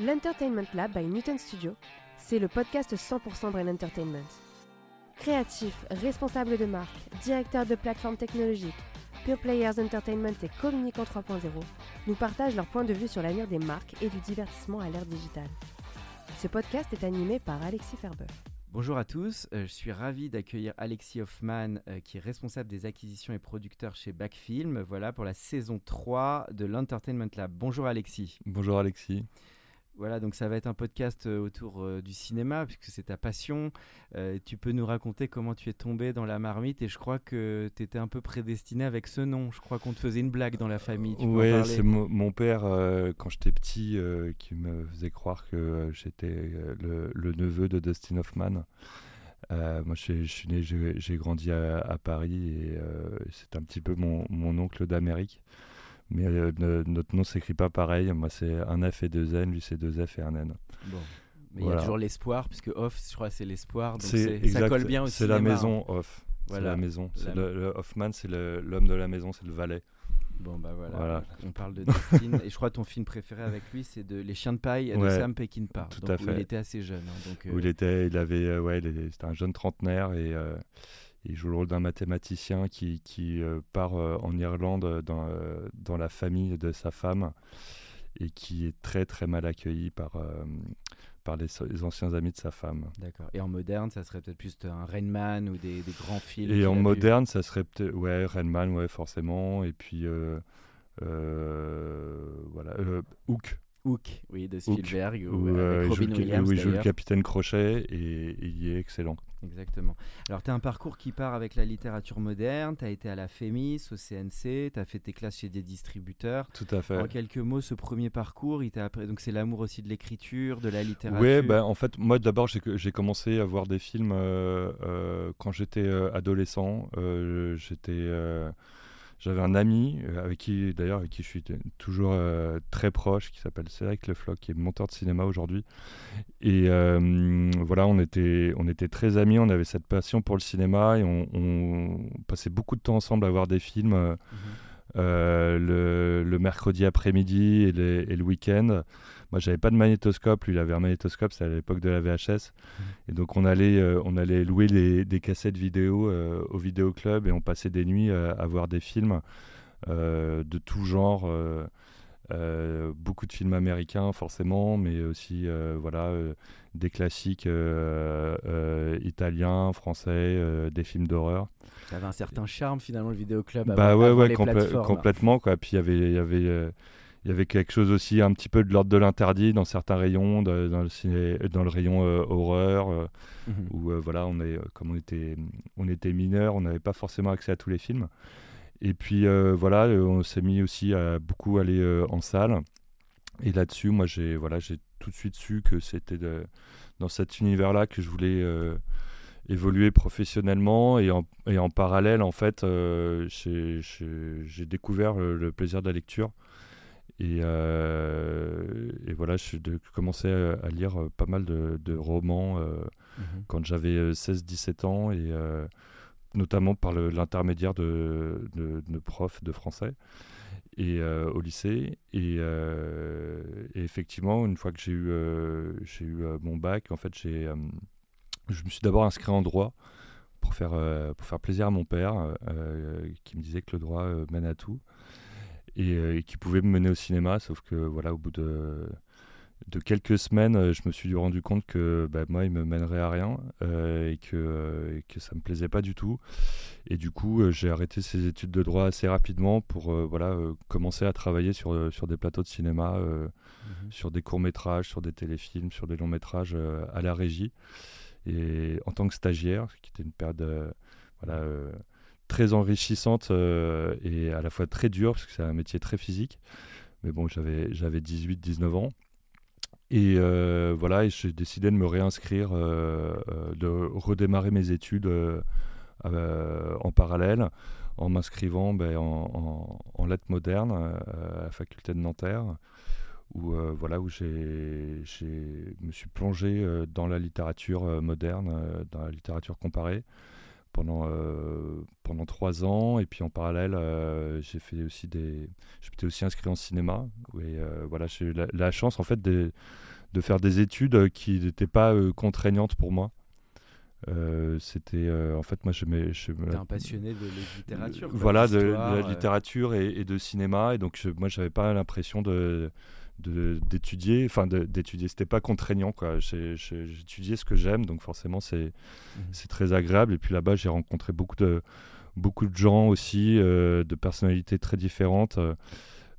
L'Entertainment Lab by Newton Studio, c'est le podcast 100% Brain Entertainment. Créatifs, responsables de marque, directeurs de plateformes technologiques, Pure Players Entertainment et Communicant 3.0 nous partagent leur point de vue sur l'avenir des marques et du divertissement à l'ère digitale. Ce podcast est animé par Alexis Ferber. Bonjour à tous, euh, je suis ravi d'accueillir Alexis Hoffman euh, qui est responsable des acquisitions et producteurs chez Backfilm, voilà pour la saison 3 de l'Entertainment Lab. Bonjour Alexis. Bonjour Alexis. Voilà, donc ça va être un podcast euh, autour euh, du cinéma puisque c'est ta passion. Euh, tu peux nous raconter comment tu es tombé dans la marmite et je crois que tu étais un peu prédestiné avec ce nom. Je crois qu'on te faisait une blague dans la famille. Oui, c'est mo- mon père, euh, quand j'étais petit, euh, qui me faisait croire que j'étais le, le neveu de Dustin Hoffman. Euh, moi, je, suis- je suis né, j'ai j'ai grandi à, à Paris et euh, c'est un petit peu mon, mon oncle d'Amérique. Mais euh, ne- notre nom s'écrit pas pareil. Moi, c'est un F et deux N, lui, c'est deux F et un N. Bon. Mais il y a toujours l'espoir, puisque off, je crois, c'est l'espoir. Ça colle bien au C'est la maison off. C'est Voilà. la maison. La- le, le Hoffman, c'est l'homme de la maison, c'est le valet. Bon, bah voilà. Voilà. On parle de Dustin. et je crois que ton film préféré avec lui, c'est de Les Chiens de paille de Ouais, Sam Peckinpah. tout donc, à où fait. il était assez jeune. hein, donc, où euh, il était, il avait, euh, ouais, c'était un jeune trentenaire et euh, il joue le rôle d'un mathématicien qui, qui euh, part euh, en Irlande euh, dans, dans la famille de sa femme et qui est très très mal accueilli par, euh, par les, les anciens amis de sa femme. D'accord. Et en moderne, ça serait peut-être plus un Rain Man ou des, des grands films. Et en moderne, ça serait peut-être, ouais, Rainman, ouais, forcément, et puis euh, euh, voilà, Hook. Hook, oui, de Spielberg, où, euh, euh, il joue Robin le- Williams. où il joue le capitaine Crochet et, et il est excellent. Exactement. Alors, tu as un parcours qui part avec la littérature moderne, tu as été à la FEMIS, au CNC, tu as fait tes classes chez des distributeurs. Tout à fait. En quelques mots, ce premier parcours, il t'a appris... donc c'est l'amour aussi de l'écriture, de la littérature. Oui, bah, en fait, moi d'abord, j'ai commencé à voir des films euh, euh, quand j'étais adolescent. J'étais, J'avais un ami euh, avec qui, d'ailleurs, avec qui je suis toujours euh, très proche, qui s'appelle Cédric Lefloc, qui est monteur de cinéma aujourd'hui. Et euh, voilà, on était, on était très amis, on avait cette passion pour le cinéma et on, on passait beaucoup de temps ensemble à voir des films. euh, Mhm. le, le mercredi après-midi et le week-end. Moi, j'avais pas de magnétoscope. Lui, il avait un magnétoscope. C'était à l'époque de la VHS. Et donc, on allait, euh, on allait louer les- des cassettes vidéo euh, au vidéoclub et on passait des nuits à, à voir des films euh, de tout genre. euh, euh, beaucoup de films américains, forcément, mais aussi euh, voilà, euh, des classiques euh, euh, italiens, français, euh, des films d'horreur. Ça avait un certain charme finalement le vidéoclub. Bah avant- ouais, avant ouais, les complè- plateformes. complètement quoi. Puis il y avait, il y avait, euh, il y avait quelque chose aussi un petit peu de l'ordre de l'interdit dans certains rayons, de- dans le ciné, dans le rayon euh, horreur, euh, Mhm. où euh, voilà, on est, comme on était, on était mineurs, on n'avait pas forcément accès à tous les films. Et puis voilà, on s'est mis aussi à beaucoup aller en salle. Et là-dessus, moi, j'ai voilà, j'ai tout de suite su que c'était dans cet univers-là que je voulais évoluer professionnellement. Et en, et en parallèle, en fait, j'ai découvert le, le plaisir de la lecture. Et, euh, et voilà, je de- commencé à, à lire euh, pas mal de, de romans euh, Mhm. quand j'avais euh, 16-17 ans, et euh, notamment par l'intermédiaire de, de, profs de français et, euh, au lycée. Et, euh, et effectivement, une fois que j'ai eu, euh, j'ai eu euh, mon bac, en fait, j'ai, euh, je me suis d'abord inscrit en droit pour faire, euh, pour faire plaisir à mon père, euh, qui me disait que le droit euh, mène à tout. Et, euh, et qui pouvait me mener au cinéma, sauf que voilà, au bout de, de quelques semaines, euh, je me suis rendu compte que bah, moi, il me mènerait à rien euh, et, que, euh, et que ça me plaisait pas du tout. Et du coup, j'ai arrêté ces études de droit assez rapidement pour euh, voilà, commencer à travailler sur, sur des plateaux de cinéma, Mhm. sur des courts-métrages, sur des téléfilms, sur des longs-métrages à la régie. Et en tant que stagiaire, ce qui était une période voilà, très enrichissante euh, et à la fois très dure, parce que c'est un métier très physique. Mais bon, j'avais 18-19 ans. Et euh, voilà, j'ai décidé de me réinscrire, euh, de redémarrer mes études en parallèle en m'inscrivant ben, en, lettres modernes à la faculté de Nanterre, où voilà où j'ai, me suis plongé dans la littérature moderne, dans la littérature comparée pendant pendant trois ans, et puis en parallèle j'ai fait aussi des, j'étais aussi inscrit en cinéma, et voilà j'ai eu la, chance en fait de de faire des études qui n'étaient pas contraignantes pour moi. Euh, c'était en fait moi je T'es un passionné de littérature. voilà de, la littérature et, de cinéma et donc je, moi j'avais pas l'impression de d'étudier enfin d'étudier. C'était pas contraignant quoi. J'étudiais ce que j'aime donc forcément c'est mmh très agréable. Et puis là-bas j'ai rencontré beaucoup de beaucoup de gens aussi de personnalités très différentes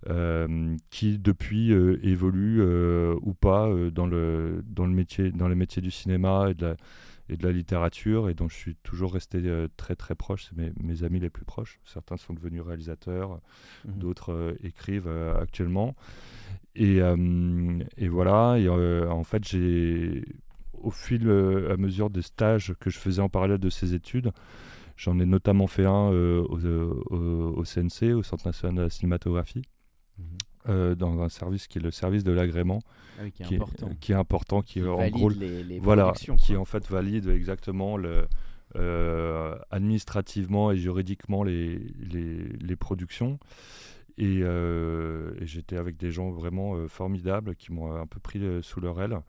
euh, qui depuis euh, évolue euh, ou pas dans, le, dans, le métier, dans les métiers du cinéma et de la, et de la littérature et dont je suis toujours resté très très proche. C'est mes, mes, amis les plus proches. Certains sont devenus réalisateurs, mmh d'autres écrivent actuellement. Et, et, voilà, et, en fait, j'ai au fil à mesure des stages que je faisais en parallèle de ces études, j'en ai notamment fait un au, au, au, CNC, au Centre national de la cinématographie. Euh, dans un service qui est le service de l'agrément, ah qui, est important, qui est important, qui, en gros, les, voilà, qui en fait valide exactement le, euh, administrativement et juridiquement les, les, productions. Euh, et, j'étais avec des gens vraiment formidables qui m'ont un peu pris sous leur aile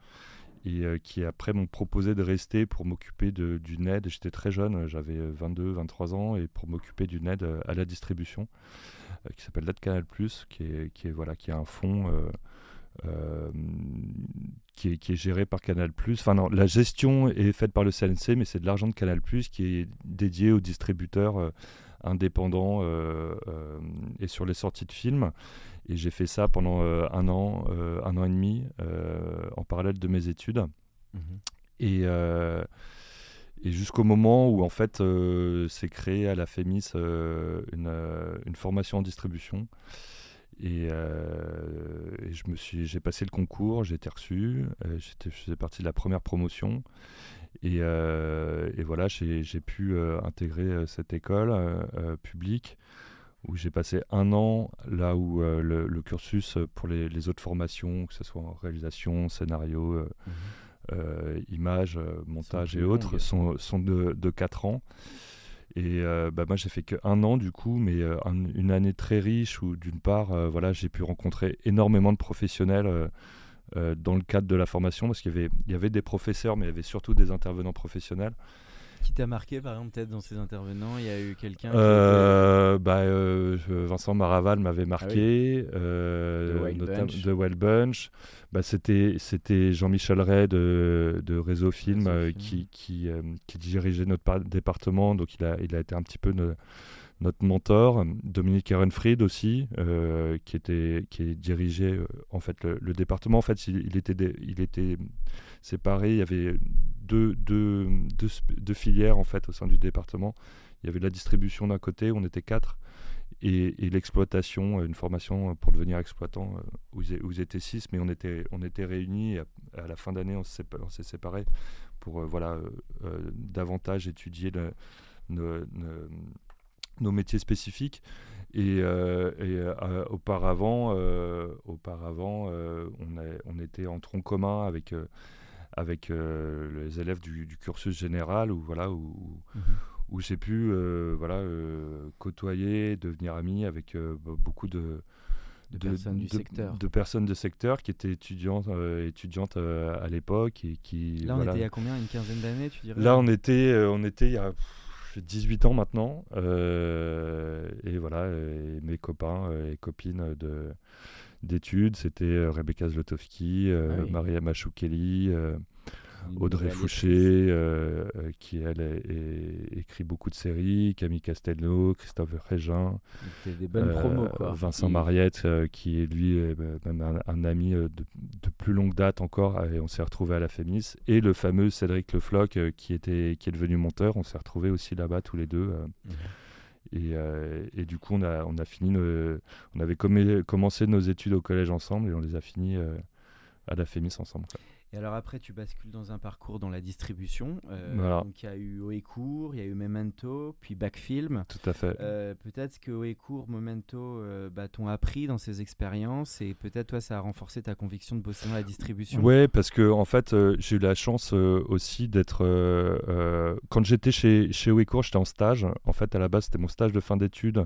et qui après m'ont proposé de rester pour m'occuper d'une aide. J'étais très jeune, j'avais 22, 23 ans, et pour m'occuper d'une aide à la distribution. Euh, qui s'appelle L'aide Canal qui est, qui est, voilà, qui est un fonds euh, euh, qui, est, qui, est, géré par Canal Enfin, non, la gestion est faite par le CNC, mais c'est de l'argent de Canal qui est dédié aux distributeurs indépendants et sur les sorties de films. Et j'ai fait ça pendant un an, un an et demi, en parallèle de mes études. Mmh et et jusqu'au moment où en fait euh, s'est créé à la FEMIS euh, une, euh, une, formation en distribution. Et, je me suis, j'ai passé le concours, j'ai été reçu, j'étais, je faisais partie de la première promotion. Et, voilà, j'ai, pu intégrer cette école publique où j'ai passé un an là où le, cursus pour les, autres formations, que ce soit en réalisation, scénario, mmh euh, images, euh, montage et autres, sont, sont, de, de 4 ans. Et euh, bah, moi, j'ai fait qu'un an du coup, mais une année très riche où d'une part, voilà, j'ai pu rencontrer énormément de professionnels dans le cadre de la formation, parce qu'il y avait, il y avait des professeurs, mais il y avait surtout des intervenants professionnels. Qui t'a marqué, par exemple, peut-être dans ces intervenants? Il y a eu quelqu'un euh, bah, euh, Vincent Maraval m'avait ah marqué, euh, de Wild Bunch. Bah, C'était Jean-Michel Ray de, de Réseau Film, qui, qui, qui, dirigeait notre département, donc il a, il a été un petit peu notre mentor. Dominique Ehrenfried aussi, qui, était, qui dirigeait en fait, le, département. En fait, il, était, il était séparé, il y avait deux, deux, deux, filières en fait au sein du département. Il y avait la distribution d'un côté, on était quatre, et, l'exploitation, une formation pour devenir exploitant euh, où ils, étaient six, mais on était, on était réunis. à, la fin d'année, on s'est séparés pour euh, voilà, euh, davantage étudier nos, nos, métiers spécifiques. Et, auparavant, auparavant on, on, était en tronc commun avec avec euh, les élèves du, cursus général où voilà où, mhm. où j'ai pu euh, voilà euh, côtoyer, devenir ami avec beaucoup de de, personnes du secteur. De personnes de secteur qui étaient étudiantes, étudiantes à l'époque et qui. Là, on était il y a combien? Une quinzaine d'années, tu dirais? Là, on était, on était il y a 18 ans maintenant. et voilà, mes copains et copines de, d'études. C'était euh, Rebecca Zlotowski, euh, ah Maria Machoukeli, euh, Audrey Fouché, qui elle est, écrit beaucoup de séries, Camille Castelnau, Christophe Régin, des bonnes promos, quoi. Vincent Mariette, qui est lui même un, ami de, plus longue date encore, et on s'est retrouvé à la Fémis, et le fameux Cédric Le Floch, qui, était, qui est devenu monteur, on s'est retrouvé aussi là-bas tous les deux. Mhm. Et, et, du coup, on a, on a fini, on avait commencé nos études au collège ensemble et on les a fini à la FEMIS ensemble. Et alors après, tu bascules dans un parcours dans la distribution. Euh, donc il y a eu Oecourt, il y a eu Memento, puis Backfilm. Tout à fait. Euh, peut-être que Oecourt, Memento euh, bah, t'ont appris dans ces expériences et peut-être toi, ça a renforcé ta conviction de bosser dans la distribution. Ouais, parce que en fait, j'ai eu la chance aussi d'être. quand j'étais chez, chez j'étais en stage. En fait, à la base, c'était mon stage de fin d'études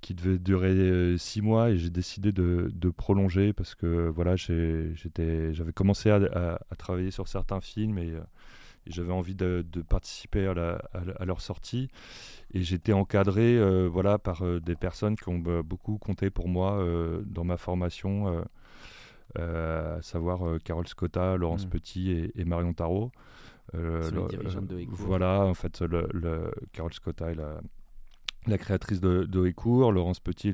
qui devait durer euh, six mois et j'ai décidé de, de, prolonger parce que voilà j'avais commencé à, à, travailler sur certains films et, euh, j'avais envie de, de participer à, la, à, leur sortie et j'étais encadré euh, voilà par des personnes qui ont beaucoup compté pour moi dans ma formation à savoir Carole Scotta, Laurence mmh. Petit et, Marion Tarot. de voilà en fait le, le Carole Scotta est la la créatrice de, de Laurence Petit,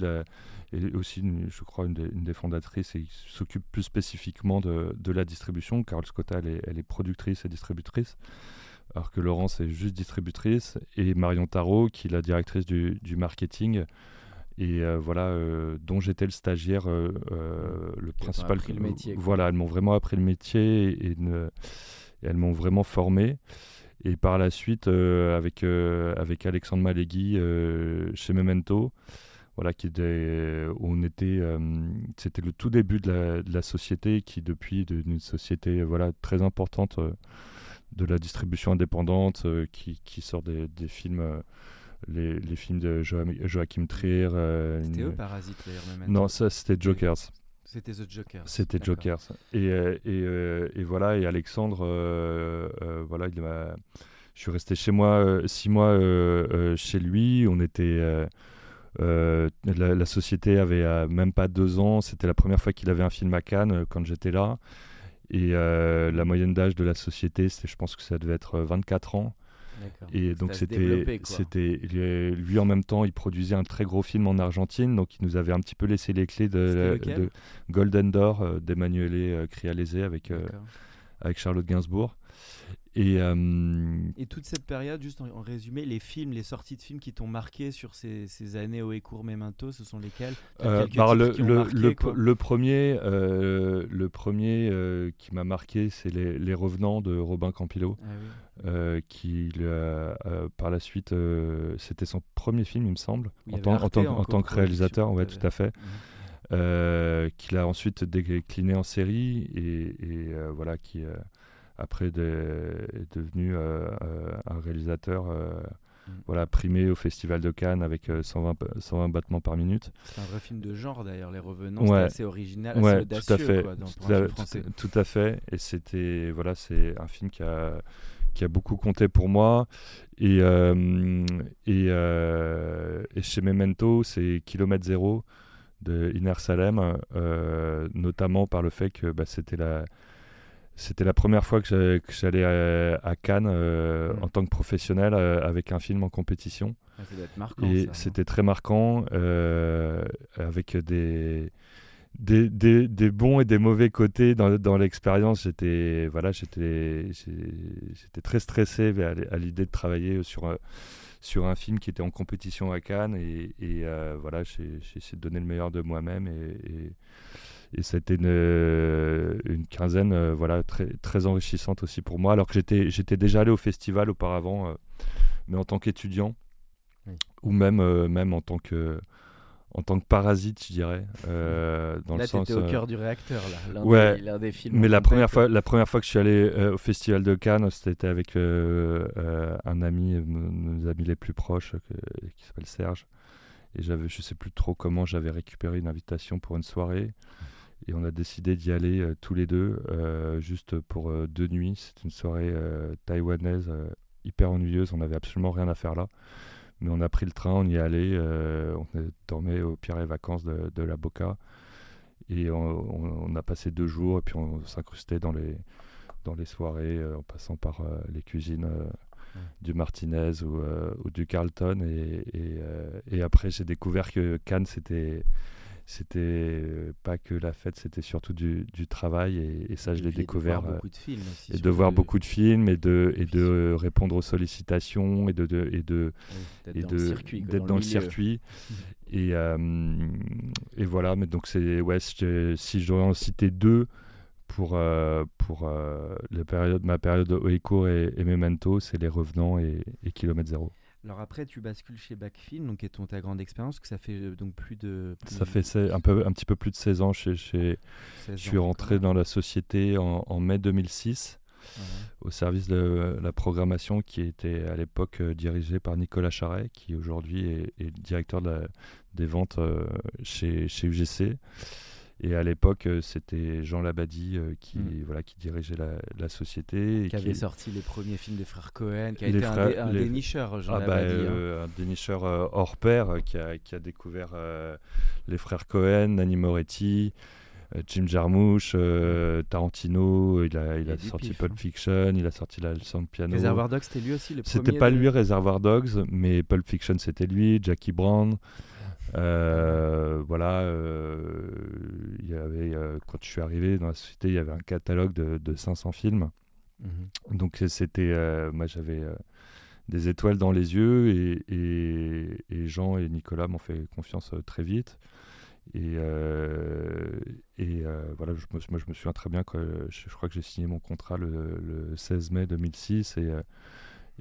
est aussi, je crois, une des, fondatrices et s'occupe plus spécifiquement de, la distribution. Carole Scotta, elle est, productrice et distributrice, alors que Laurence est juste distributrice. Et Marion Tarot, qui est la directrice du, marketing, et euh, voilà, euh, dont j'étais le stagiaire, euh, le principal. le métier. Voilà, elles m'ont vraiment appris le métier et, et elles m'ont vraiment formé. Et par la suite, euh, avec, euh, avec Alexandre Malégui euh, chez Memento, voilà, qui était, on était, c'était le tout début de la, société qui, depuis, une société voilà, très importante de la distribution indépendante, qui, qui, sort des, des films. Les, les, films de Joachim Trier. c'était eux, Parasite, d'ailleurs, Non, ça, c'était Jokers. C'était The Joker. C'était Joker. Et, euh, et, euh, et, voilà, et Alexandre, euh, voilà, il je suis resté chez moi six mois chez lui. On était. La, société avait même pas deux ans. C'était la première fois qu'il avait un film à Cannes quand j'étais là. Et la moyenne d'âge de la société, je pense que ça devait être 24 ans. Et donc c'était, c'était lui en même temps, il produisait un très gros film en Argentine, donc il nous avait un petit peu laissé les clés de, Golden Door euh, d'Emmanuele euh, Crialese avec euh, avec Charlotte Gainsbourg. Et, et, toute cette période, juste en, résumé, les films, les sorties de films qui t'ont marqué sur ces, ces années au Écourt Memento, ce sont lesquels? Bah, le, le, le, premier, le premier qui m'a marqué, c'est les, les, Revenants de Robin Campillo. Ah oui. Euh, qui euh, par la suite, euh, c'était son premier film, il me semble, en, en, tant que réalisateur, ouais, tout à fait. Qu'il a ensuite décliné en série et, voilà qui après est devenu un réalisateur mhm. voilà primé au festival de Cannes avec 120, 120 battements par minute. C'est un vrai film de genre d'ailleurs les revenants c'est assez original assez audacieux tout à fait quoi, dans, tout, tout, à fait et c'était voilà c'est un film qui a qui a beaucoup compté pour moi. Et, euh, et, euh, et, chez Memento, c'est Kilomètre Zéro de Iner Salem, euh, notamment par le fait que bah, c'était la, c'était la première fois que j'allais à, Cannes mmh. en tant que professionnel avec un film en compétition. Ah, marquant, et c'était très marquant avec des des, des, des, bons et des mauvais côtés dans, dans l'expérience. J'étais voilà, j'étais j'étais très stressé à, l'idée de travailler sur un, sur un film qui était en compétition à Cannes et, et euh, voilà, j'ai essayé de donner le meilleur de moi-même et, et, c'était une, une, quinzaine euh, voilà très très enrichissante aussi pour moi. Alors que j'étais j'étais déjà allé au festival auparavant, euh, mais en tant qu'étudiant ou même même en tant que en tant que parasite, je dirais. Euh, dans là, le sens, au euh, cœur du réacteur, là. Ouais. Des, des films mais la première, fois, la première fois que je suis allé euh, au Festival de Cannes, c'était avec un ami, nos amis les plus proches, qui s'appelle Serge. Et j'avais, je sais plus trop comment, j'avais récupéré une invitation pour une soirée. Et on a décidé d'y aller tous les deux, juste pour deux nuits. C'est une soirée taïwanaise hyper ennuyeuse. On n'avait absolument rien à faire là. Mais on a pris le train, on y est allé, euh, on dormait au Pierre et Vacances de, la Boca. Et on, a passé deux jours et puis on s'incrustait dans les, dans les soirées euh, en passant par euh, les cuisines du Martinez ou, du Carlton. Et, et, après, j'ai découvert que Cannes, c'était c'était pas que la fête, c'était surtout du, du travail et, ça, je l'ai découvert. De voir beaucoup de films aussi, et de voir beaucoup de films et de, et de répondre aux sollicitations et de, de et de et d'être dans, le circuit, d'être dans, le, circuit. et, et voilà, mais donc c'est ouais, si je dois en citer deux pour, pour la période, ma période de Oeco et, et Memento, c'est Les Revenants et, et Kilomètre Zéro. Alors après, tu bascules chez Backfilm, donc qui est ton, ta grande expérience, que ça fait euh, donc plus de. ça fait un, peu, un petit peu plus de 16 ans. Chez, chez... je suis rentré dans la société en, mai 2006 au service de la programmation qui était à l'époque euh, dirigé par Nicolas Charret, qui aujourd'hui est, directeur des ventes euh, chez, chez UGC. Et à l'époque, euh, c'était Jean Labadie euh, qui, hmm. voilà, qui dirigeait la, société. qui avait sorti les premiers films des frères Cohen, qui a été un, dénicheur, Jean ah bah, Labadie. Hein. Euh, un dénicheur hors pair qui a, qui a découvert les frères Cohen, Nanni Moretti. Jim Jarmusch, Tarantino, il a, il a sorti Pulp hein. Fiction, il a sorti La leçon de piano. Reservoir Dogs, c'était lui aussi le premier C'était pas lui, Reservoir Dogs, mais Pulp Fiction, c'était lui, Jackie Brown. Euh, voilà, euh, il y avait, euh, quand je suis arrivé dans la société, il y avait un catalogue de, de 500 films. Mhm. Donc c'était, moi j'avais des étoiles dans les yeux et, et, Jean et Nicolas m'ont fait confiance très vite. Et, et voilà, je, moi je me souviens très bien que je, crois que j'ai signé mon contrat le, le, 16 mai 2006 et,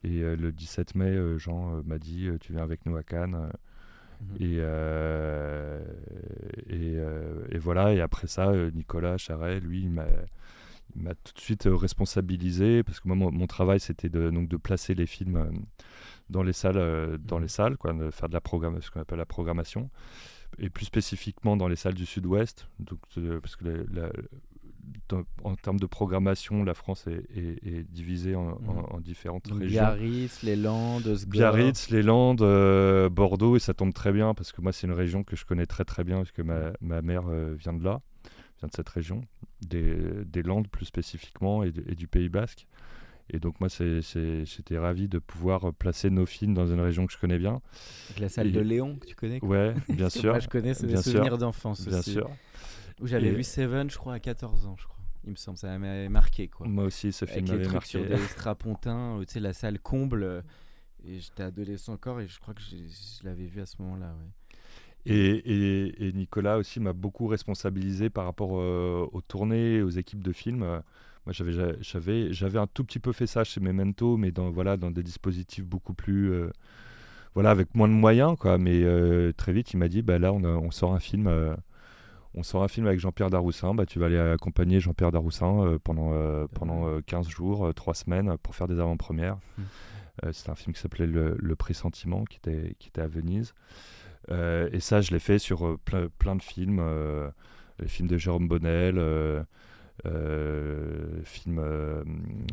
et le 17 mai, Jean m'a dit Tu viens avec nous à Cannes. Mhm. Et, euh, euh, et, voilà, et après ça, euh, Nicolas Charret, lui, il m'a tout de suite responsabilisé parce que moi mon, travail c'était de donc de placer les films dans les salles dans les mhm. salles quoi de faire de la ce qu'on appelle la programmation et plus spécifiquement dans les salles du sud-ouest parce que la, en termes de programmation, la France est, divisée en, mm. différentes régions. Biarritz, les Landes, Biarritz, les Landes, euh, Bordeaux, et ça tombe très bien parce que moi, c'est une région que je connais très très bien parce que ma, mm. mère euh, vient de là, vient de cette région, des, Landes plus spécifiquement et, du Pays Basque. Et donc moi, j'étais ravi de pouvoir placer nos films dans une région que je connais bien. la salle de Léon, que tu connais Ouais, bien sûr. moi, je connais, c'est des souvenirs d'enfance Bien sûr. Où j'avais vu Seven, je crois, à 14 ans, je crois. Il me semble, ça m'avait marqué. Quoi. Moi aussi, ce film m'avait marqué. sur des strapontins, tu sais, la salle comble. Euh, et j'étais adolescent encore et je crois que je l'avais vu à ce moment-là. Et, et, Nicolas aussi m'a beaucoup responsabilisé par rapport euh, aux tournées, aux équipes de films. moi, j'avais, j'avais, j'avais un tout petit peu fait ça chez Memento, mais dans, voilà, dans des dispositifs beaucoup plus. Euh, voilà, avec moins de moyens, quoi. Mais très vite, il m'a dit bah, là, on, on sort un film on sort un film avec Jean-Pierre Daroussin, bah, tu vas aller accompagner Jean-Pierre Daroussin euh, pendant, euh, pendant 15 euh, jours, 3 semaines pour faire des avant-premières. Mmh. C'était un film qui s'appelait Le, le Pressentiment, qui était, qui était à Venise. et ça, je l'ai fait sur plein, plein, de films, les films de Jérôme Bonnel, euh, film, euh,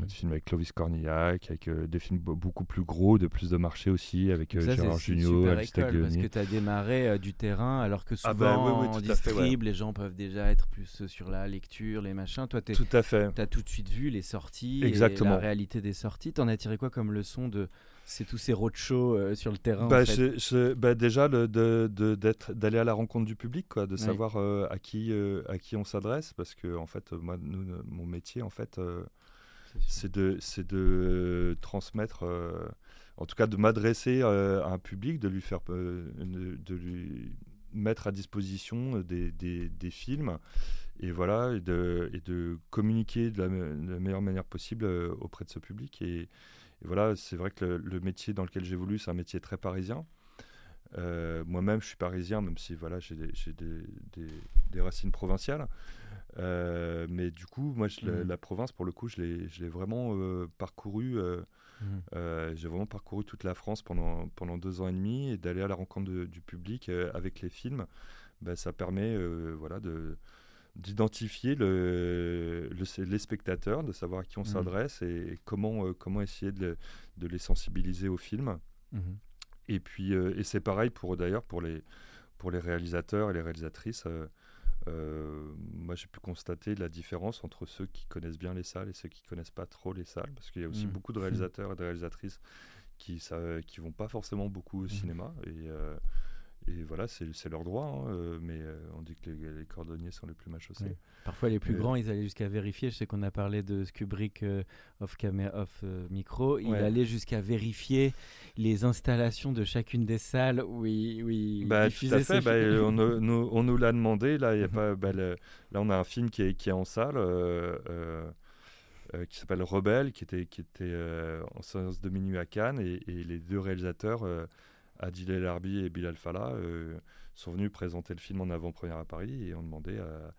film avec Clovis Cornillac, avec euh, des films beaucoup plus gros, de plus de marché aussi, avec Gérard Jugnot, Alice Parce que tu as démarré du terrain, alors que ah bah souvent en distrib, les gens peuvent déjà être plus sur la lecture, les machins. Toi. Tu as tout de suite vu les sorties, Exactement. Et la réalité des sorties. T'en as tiré quoi comme leçon de c'est tous ces roadshows euh, sur le terrain bah, bah Déjà, d'aller à la rencontre du public, quoi, de savoir euh, à, qui, euh, à qui on s'adresse, parce que en fait, moi, mon métier, en fait, c'est de, de transmettre, en tout cas de m'adresser à un public, de lui faire, de, lui mettre à disposition des, des, des films et voilà et de, et de communiquer de la, de la, meilleure manière possible auprès de ce public et, et voilà, c'est vrai que le, métier dans lequel j'évolue, c'est un métier très parisien. Euh, moi-même, je suis parisien, même si voilà, j'ai des, racines provinciales. Euh, mais du coup, moi, je, mmh. la, province, pour le coup, je l'ai vraiment euh, parcouru. Mmh. j'ai vraiment parcouru toute la France pendant, pendant deux ans et demi et d'aller à la rencontre du public avec les films, ben, ça permet voilà, de, d'identifier le, les spectateurs, de savoir à qui on mmh. s'adresse et, comment, euh, comment essayer de, de, les sensibiliser au film. Mmh. Et puis, euh, et c'est pareil pour d'ailleurs pour les, pour les réalisateurs et les réalisatrices. Euh, moi, j'ai pu constater la différence entre ceux qui connaissent bien les salles et ceux qui connaissent pas trop les salles, parce qu'il y a aussi mmh. beaucoup de réalisateurs et de réalisatrices qui ne qui vont pas forcément beaucoup au cinéma et et voilà, c'est leur droit, hein, euh, mais euh, on dit que les, cordonniers sont les plus mal chaussés. Parfois, les plus grands, ils allaient jusqu'à vérifier. Je sais qu'on a parlé de Kubrick euh, off, camera, off micro. Il allait jusqu'à vérifier les installations de chacune des salles où il, où bah, Tout à fait. Bah, on, nous, on, nous l'a demandé. Là, y a mhm. pas, bah, là, on a un film qui est, qui est en salle. qui s'appelle Rebelle, qui était, qui était en séance de minuit à Cannes, et, et les deux réalisateurs Adil El Arbi et Bilal Fallah euh, sont venus présenter le film en avant-première à Paris et ont demandé à,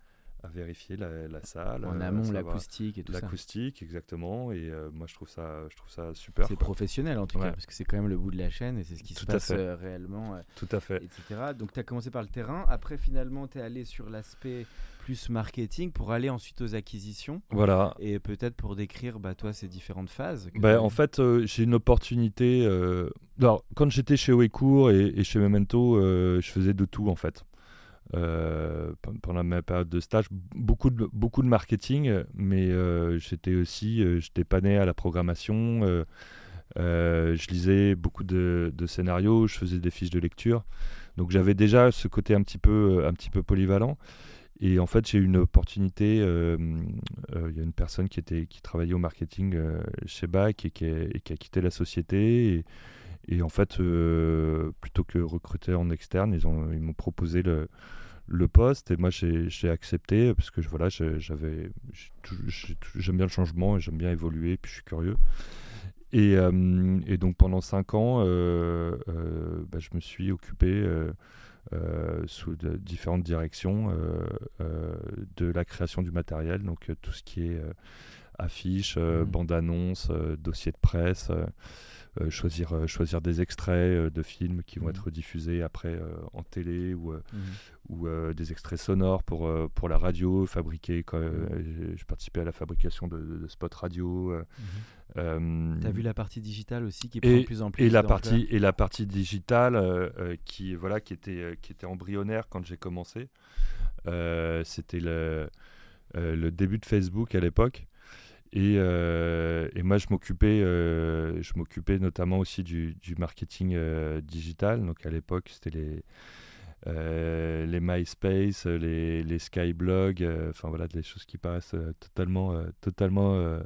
vérifier la, salle. En amont, l'acoustique et tout ça. L'acoustique, exactement. Et euh, moi, je trouve ça, je trouve ça super. C'est professionnel en tout cas, parce que c'est quand même le bout de la chaîne et c'est ce qui se passe euh, réellement. tout à fait. Etc. Donc, tu as commencé par le terrain. Après, finalement, tu es allé sur l'aspect plus marketing pour aller ensuite aux acquisitions. Voilà. Et peut-être pour décrire, bah, toi, ces différentes phases. Bah, en fait, euh, j'ai une opportunité. Euh, alors, quand j'étais chez Wecourt et, et, chez Memento, euh, je faisais de tout, en fait. pendant ma période de stage, beaucoup de, beaucoup de marketing, mais j'étais aussi, j'étais pas né à la programmation. je lisais beaucoup de, de, scénarios, je faisais des fiches de lecture. Donc j'avais déjà ce côté un petit peu, un petit peu polyvalent. Et en fait, j'ai eu une opportunité. Euh, euh, il y a une personne qui, travaillait au marketing euh, chez BAC et qui, a, quitté la société. Et, en fait, plutôt que recruter en externe, ils, ont, ils m'ont proposé le, poste. Et moi, j'ai accepté parce que voilà, j'avais, j'aime bien le changement et j'aime bien évoluer. Puis je suis curieux. Et, et donc pendant cinq ans, bah, je me suis occupé euh, sous de différentes directions euh, euh, de la création du matériel, donc tout ce qui est affiches, mmh. bande-annonce, dossier de presse. choisir, choisir des extraits de films qui vont mmh. être diffusés après en télé ou, mmh. ou des extraits sonores pour, pour la radio, fabriquer. J'ai participé à la fabrication de, de spots radio. Euh, tu as vu la partie digitale aussi qui prend plus en plus et la partie et la partie digitale euh, euh, qui voilà qui était qui était embryonnaire quand j'ai commencé. C'était le le début de Facebook à l'époque. Et, et, moi, je m'occupais, je m'occupais notamment aussi du, du marketing digital. Donc à l'époque, c'était les, les MySpace, les, les Skyblog, enfin voilà, des choses qui paraissent totalement, totalement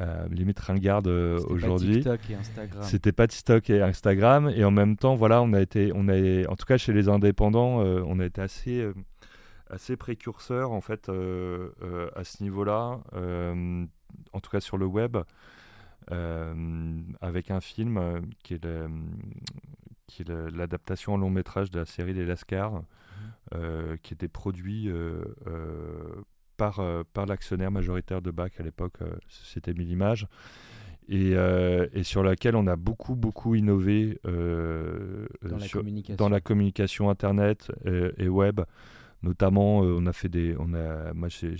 euh, limite ringarde euh, aujourd'hui. C'était pas TikTok et Instagram et en même temps voilà on a été on a en tout cas chez les indépendants euh, on a été assez assez précurseur en fait à ce niveau-là en tout cas sur le web avec un film qui est qui est l'adaptation en long métrage de la série Les Lascars, mmh. qui était produit par, euh, par l'actionnaire majoritaire de BAC à l'époque, euh, c'était Millimage. Et, euh, et, sur laquelle on a beaucoup beaucoup innové dans, la dans, la communication internet et, web notamment on a fait des on a moi j'ai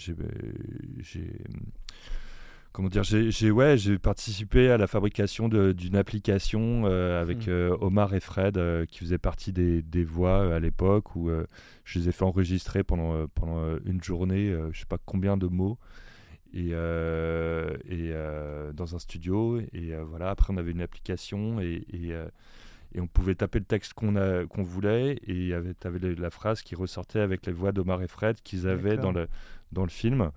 comment dire, j'ai ouais, j'ai participé à la fabrication d'une application euh, avec hmm. euh, Omar et Fred euh, qui faisaient partie des, des voix à l'époque où je les ai fait enregistrer pendant pendant une journée, je sais pas combien de mots et, et dans un studio et voilà. Après on avait une application et, et et on pouvait taper le texte qu'on qu'on voulait et il y avait la phrase qui ressortait avec les voix d'Omar et Fred qu'ils avaient dans le dans le film.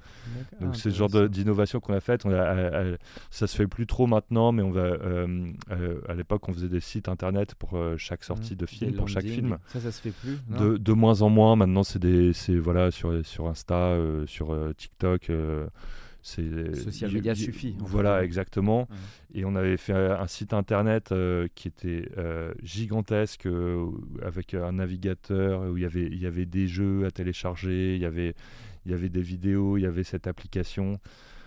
Donc c'est ce genre d'innovation qu'on a faite. On a, ça se fait plus trop maintenant, mais on va. Euh, euh, à l'époque, on faisait des sites internet pour euh, chaque sortie de film, pour chaque film. Ça, ça se fait plus. De, de, moins en moins. Maintenant, c'est des, voilà sur sur Insta, sur TikTok. C'est social media suffit. Voilà, exactement. Et on avait fait un site internet qui était gigantesque avec un navigateur où il y avait il y avait des jeux à télécharger, il y avait il y avait des vidéos, il y avait cette application.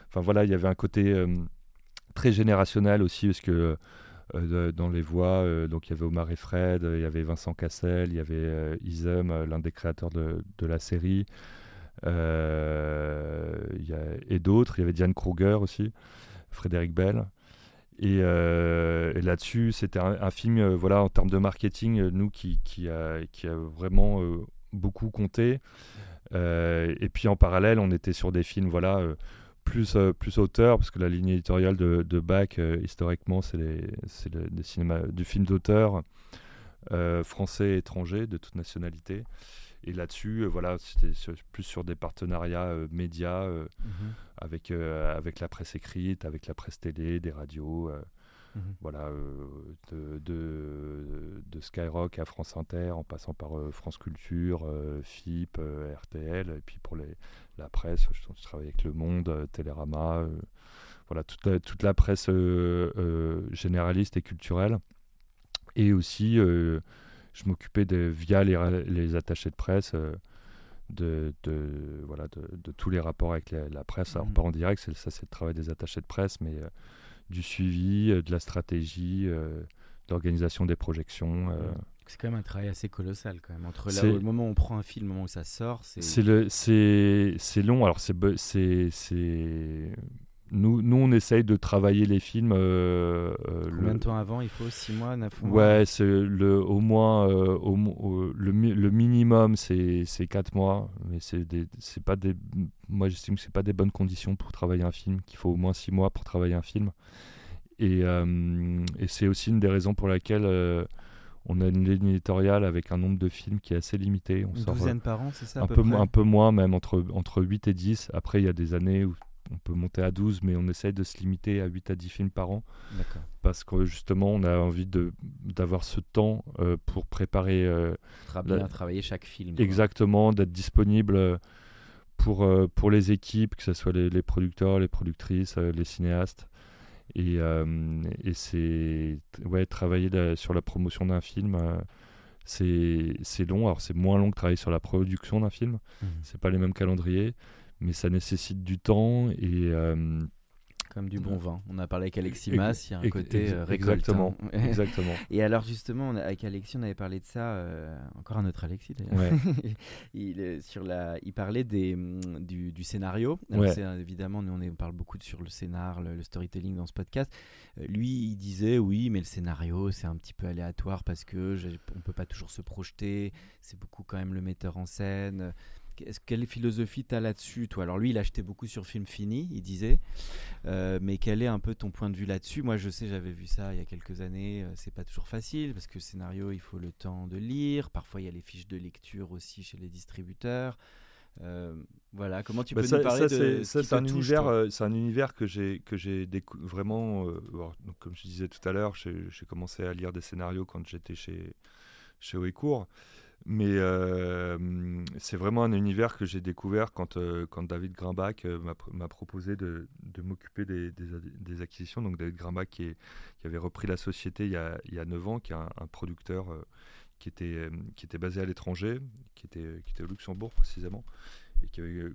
Enfin voilà, il y avait un côté euh, très générationnel aussi, parce que euh, dans les voix, euh, donc il y avait Omar et Fred, il y avait Vincent Cassel, il y avait Isem, l'un des créateurs de, de la série, a, et d'autres. Il y avait Diane Kruger aussi, Frédéric Bell. Et, là-dessus, c'était un, film, voilà, en termes de marketing, nous qui, a, vraiment beaucoup compté. Euh, et puis en parallèle, on était sur des films, voilà euh, plus, euh, plus auteur, parce que la ligne éditoriale de, de Bach, historiquement, c'est du film d'auteur. français et étrangers de toute nationalité. Et là-dessus, voilà, c'était plus sur des partenariats médias mhm. avec, avec la presse écrite, avec la presse télé, des radios. Mhm. Voilà, de, de, Skyrock à France Inter, en passant par France Culture, FIP, RTL, et puis pour les, la presse, je, je travaille avec Le Monde, Télérama, voilà, toute la, toute la presse euh, euh, généraliste et culturelle. Et aussi, euh, je m'occupais de, via les, les, attachés de presse de, de, voilà, de, tous les rapports avec la, presse. Alors, mmh. pas en direct, ça c'est le travail des attachés de presse, mais du suivi, de la stratégie, de l'organisation des projections. Mmh. C'est quand même un travail assez colossal quand même. Entre là, le moment où on prend un film, le moment où ça sort, c'est... C'est long. Alors c'est nous, nous, on essaye de travailler les films. Euh, euh, Combien de temps avant Il faut 6 mois, 9 mois Ouais, c'est le, au moins, euh, au, le, le, minimum, c'est 4 mois. Mais c'est pas des. Moi, j'estime que c'est pas des bonnes conditions pour travailler un film, qu'il faut au moins 6 mois pour travailler un film. Et, et c'est aussi une des raisons pour laquelle on a une ligne éditoriale avec un nombre de films qui est assez limité. On une douzaine par an, c'est ça un, peu, un peu moins, même entre, entre 8 et 10. Après, il y a des années où on peut monter à 12, mais on essaye de se limiter à 8 à 10 films par an. Parce que justement, on a envie d'avoir ce temps euh, pour préparer. Euh, bien travailler chaque film. Exactement, d'être disponible euh, pour, euh, pour les équipes, que ce soit les, producteurs, les productrices, les cinéastes. Et, et c'est. Ouais, travailler sur la promotion d'un film c'est long. Alors, c'est moins long que travailler sur la production d'un film. Mmh. C'est pas les mêmes calendriers mais ça nécessite du temps et euh, comme du bon vin. On a parlé avec Alexis Mas, il y a un côté euh, Exactement. exactement. Et alors justement, avec Alexis, on avait parlé de ça. Euh, encore un autre Alexis d'ailleurs. il, sur la, il parlait des, mm, du, du scénario. évidemment, nous on, est, parle beaucoup sur le scénar, le, storytelling dans ce podcast. lui, il disait oui, mais le scénario c'est un petit peu aléatoire parce que on peut pas toujours se projeter. C'est beaucoup quand même le metteur en scène quelle philosophie tu as là-dessus, toi? Alors lui, il achetait beaucoup sur Film Fini, il disait. Euh, mais quel est un peu ton point de vue là-dessus? Moi, je sais, j'avais vu ça il y a quelques années. Euh, c'est pas toujours facile parce que le scénario, il faut le temps de lire. Parfois, il y a les fiches de lecture aussi chez les distributeurs. Euh, voilà, comment tu bah peux nous parler de ça, c'est un univers, c'est un univers que j'ai que j'ai vraiment. donc, comme je disais tout à l'heure, j'ai commencé à lire des scénarios quand j'étais chez chez Ouécourt. Mais euh, c'est vraiment un univers que j'ai découvert quand, euh, quand David Grimbach euh, m'a proposé de, m'occuper des, acquisitions. Donc David Grimbach qui, avait repris la société il y a, il y a 9 ans, qui est un, producteur qui, était, qui était basé à l'étranger, qui était, qui était au Luxembourg précisément, et qui avait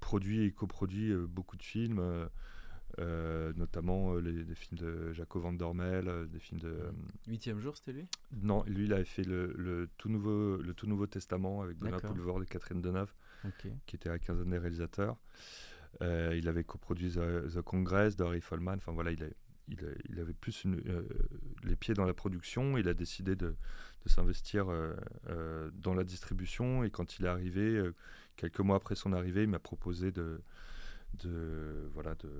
produit et coproduit beaucoup de films. Euh, notamment euh, les, films de Jaco Van Dormel, euh, des films de... Huitième jour, c'était lui? Non, lui, il avait fait le, tout, nouveau, le tout nouveau Testament avec Donat Poulvord et Catherine Deneuve, qui était à 15 années réalisateur. il avait coproduit The, Congress d'Harry Folman. Enfin voilà, il, il, avait plus les pieds dans la production. Il a décidé de, de s'investir dans la distribution. Et quand il est arrivé, quelques mois après son arrivée, il m'a proposé de de, voilà, de,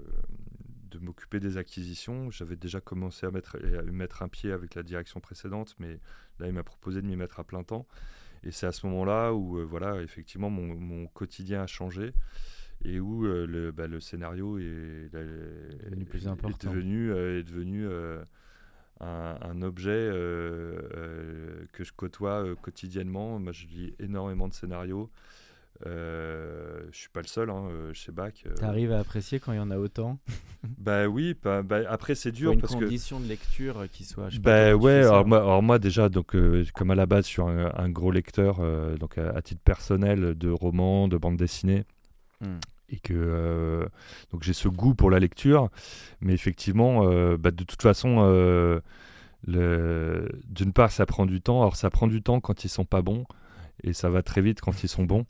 de m'occuper des acquisitions. J'avais déjà commencé à mettre, à mettre un pied avec la direction précédente, mais là, il m'a proposé de m'y mettre à plein temps. Et c'est à ce moment-là où, euh, voilà, effectivement, mon, mon, quotidien a changé et où euh, le, bah, le, scénario est, devenu plus important. Est devenu, euh, est devenu un, un, objet que je côtoie quotidiennement. Moi, je lis énormément de scénarios. Euh, je suis pas le seul hein, euh, chez Bach. Euh. Tu arrives à apprécier quand il y en a autant Bah oui, bah, bah, après c'est dur. Une parce condition de lecture qui soit. bah ouais, alors moi, alors moi, déjà, donc, comme à la base, je suis un, gros lecteur, donc à, titre personnel, de romans, de bandes dessinées. Hmm. Et que donc j'ai ce goût pour la lecture, mais effectivement, bah, de toute façon, d'une part, ça prend du temps. Alors ça prend du temps quand ils sont pas bons et ça va très vite quand ils sont bons.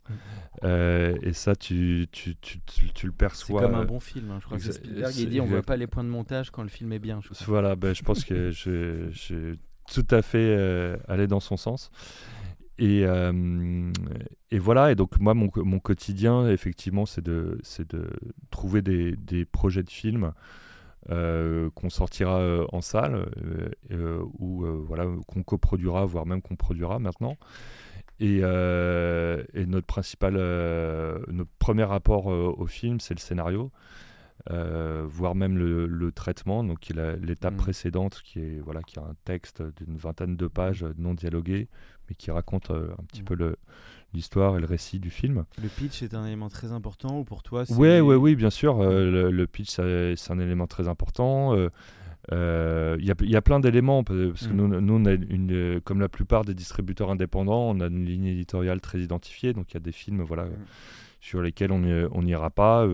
Euh, et ça, tu, tu, tu, tu, le perçois. C'est comme un bon film. Hein. Je crois que Spielberg il dit on voit pas les points de montage quand le film est bien. voilà, ben, je pense que je, tout à fait euh, allé dans son sens. Et, euh, et, voilà, et donc moi, mon, mon quotidien, effectivement, c'est de, de trouver des, des, projets de films qu'on sortira en salle ou voilà qu'on coproduira, voire même qu'on produira maintenant. Et, notre principal, notre premier rapport au film, c'est le scénario. Euh, voire même le, traitement, donc l'étape mm. précédente qui est voilà qui a un texte d'une vingtaine de pages non dialogué, mais qui raconte euh, un petit mm. peu l'histoire et le récit du film. Le pitch est un élément très important ou pour toi Oui, oui, oui, bien sûr. Euh, le, pitch c'est un élément très important. Il y, y, a plein d'éléments parce que mm. nous, nous, on a une, comme la plupart des distributeurs indépendants, on a une ligne éditoriale très identifiée. Donc il y a des films voilà sur lesquels on n'ira pas.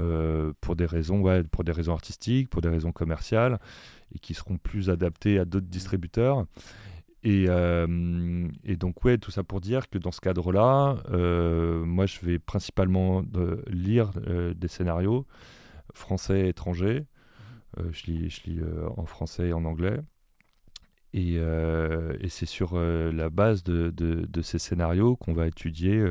Euh, pour, des raisons, ouais, pour des raisons artistiques, pour des raisons commerciales, et qui seront plus adaptés à d'autres distributeurs. Et, euh, et, donc, ouais, tout ça pour dire que dans ce cadre-là, euh, moi, je vais principalement lire des scénarios français et étrangers. Je lis, je lis en français et en anglais. Et, et c'est sur la base de, de, de, ces scénarios qu'on va étudier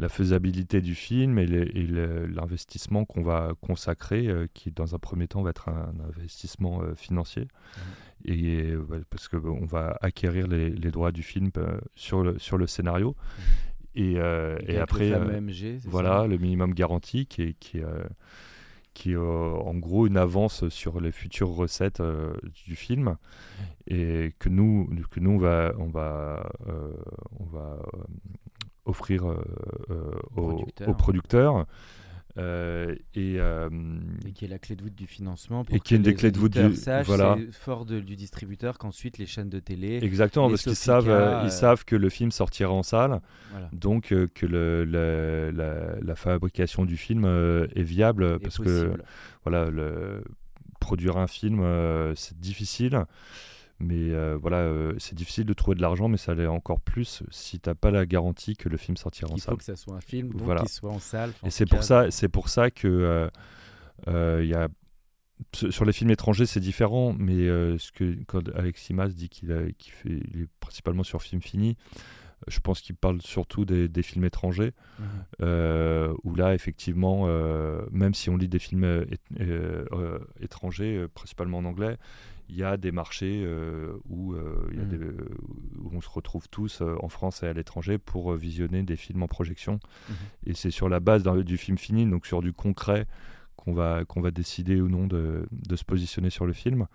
la faisabilité du film et l'investissement qu'on va consacrer, euh, qui dans un premier temps va être un, investissement euh, financier. Mmh. Et parce qu'on va acquérir les, droits du film euh, sur, le, sur le scénario. Mmh. Et, et, après, voilà, le minimum garanti qui est, qui, qui est en gros une avance sur les futures recettes du film et que nous, que nous on va, on va, on va offrir euh, euh, aux, producteurs. Euh, et, et, qui est la clé de voûte du financement et qui est une des clés de voûte du voilà. fort du distributeur qu'ensuite les chaînes de télé exactement parce qu'ils savent ils savent que le film sortira en salle. donc que le, la, fabrication du film est viable parce que voilà le, produire un film c'est difficile mais euh, voilà, euh, c'est difficile de trouver de l'argent, mais ça l'est encore plus si tu n'as pas la garantie que le film sortira en salle. Il faut que ça soit un film, donc qu'il soit en salle. Et c'est pour, ça, c'est pour ça que euh, y a sur les films étrangers, c'est différent, mais ce que quand Alexis Mas dit qu'il fait, est principalement sur film fini, je pense qu'il parle surtout des, films étrangers, mmh. où là, effectivement, même si on lit des films étrangers, principalement en anglais, il y a des marchés euh, où, euh, mm. où, on se retrouve tous euh, en France et à l'étranger pour visionner des films en projection. Mm-hmm. Et c'est sur la base du film fini, donc sur du concret, qu'on va, qu'on va décider ou non de, de, se positionner sur le film.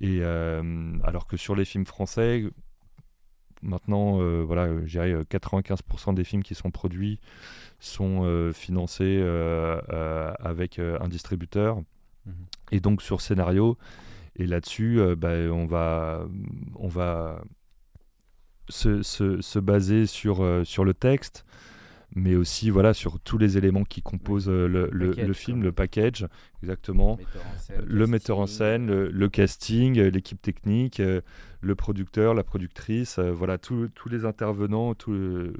Et alors que sur les films français, maintenant, voilà, 95% des films qui sont produits sont financés avec un distributeur. Mm-hmm. Et donc sur scénario, et là-dessus, euh, bah, on va, on va se, se, se baser sur, euh, sur le texte, mais aussi voilà, sur tous les éléments qui composent euh, le, le, film, le package, exactement. Le metteur en scène, le, casting, l'équipe technique, le producteur, la productrice, voilà, tous les intervenants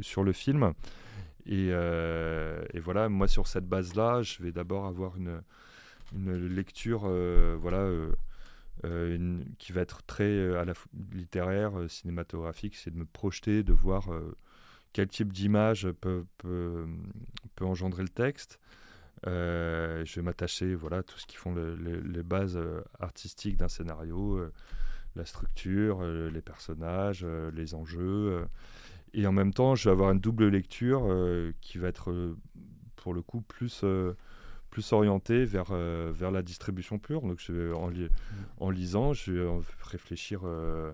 sur le film. Et, et, voilà, moi sur cette base-là, je vais d'abord avoir une, une lecture voilà, euh, qui va être très euh, à la littéraire, euh, cinématographique, c'est de me projeter, de voir quel type d'image peut, engendrer le texte. je vais m'attacher voilà, tout ce qui font les bases artistiques d'un scénario, la structure, les personnages, les enjeux. et en même temps, je vais avoir une double lecture qui va être pour le coup plus plus orienté vers, euh, vers la distribution pure. Donc, je en, mm. en, lisant, je vais réfléchir euh,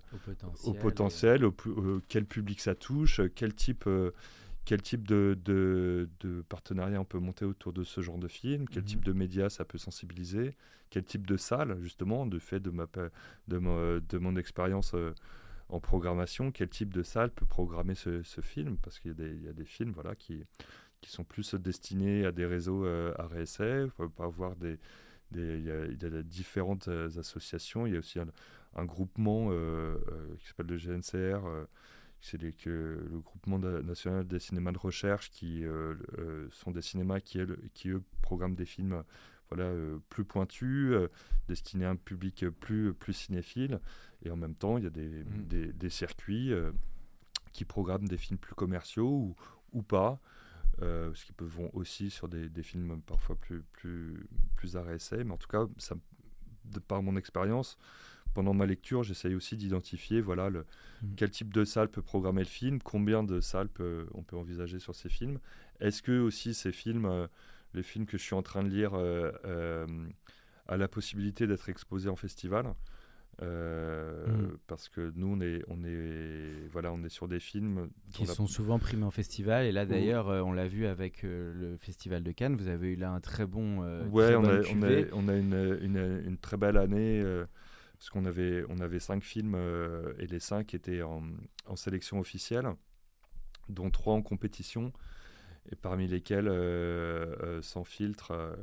au potentiel, au, quel public ça touche, quel type, euh, quel type de, de, de, partenariat on peut monter autour de ce genre de film, quel type mm-hmm. de médias ça peut sensibiliser, quel type de salle, justement, de fait de, ma, de, de mon expérience en programmation, quel type de salle peut programmer ce, ce film, parce qu'il y, y, a des films voilà, qui qui sont plus destinés à des réseaux euh, RSF, peut avoir des, il, y a, différentes euh, associations. Il y a aussi un, groupement euh, qui s'appelle le GNCR, c'est le groupement national des cinémas de recherche, qui sont des cinémas qui, qui, eux, programment des films voilà, plus pointus, destinés à un public plus, plus cinéphile. Et en même temps, il y a des, mmh. des, des circuits qui programment des films plus commerciaux ou, ou pas. Euh, ce qui vont aussi sur des, films parfois plus, plus, plus mais en tout cas, ça, par mon expérience, pendant ma lecture, j'essaye aussi d'identifier voilà, le, mmh. quel type de salle peut programmer le film, combien de salles on peut envisager sur ces films. Est-ce que aussi ces films, euh, les films que je suis en train de lire, euh, euh, a la possibilité d'être exposés en festival mmh. parce que nous on est on est voilà on est sur des films qui sont souvent primés en festival. Et là d'ailleurs on l'a vu avec le festival de Cannes. Vous avez eu là un très bon ouais on, a, on, a, on, a, une, une, une très belle année parce qu'on avait, on avait cinq films euh, et les cinq étaient en, sélection officielle, dont trois en compétition, et parmi lesquels euh, euh, Sans filtre,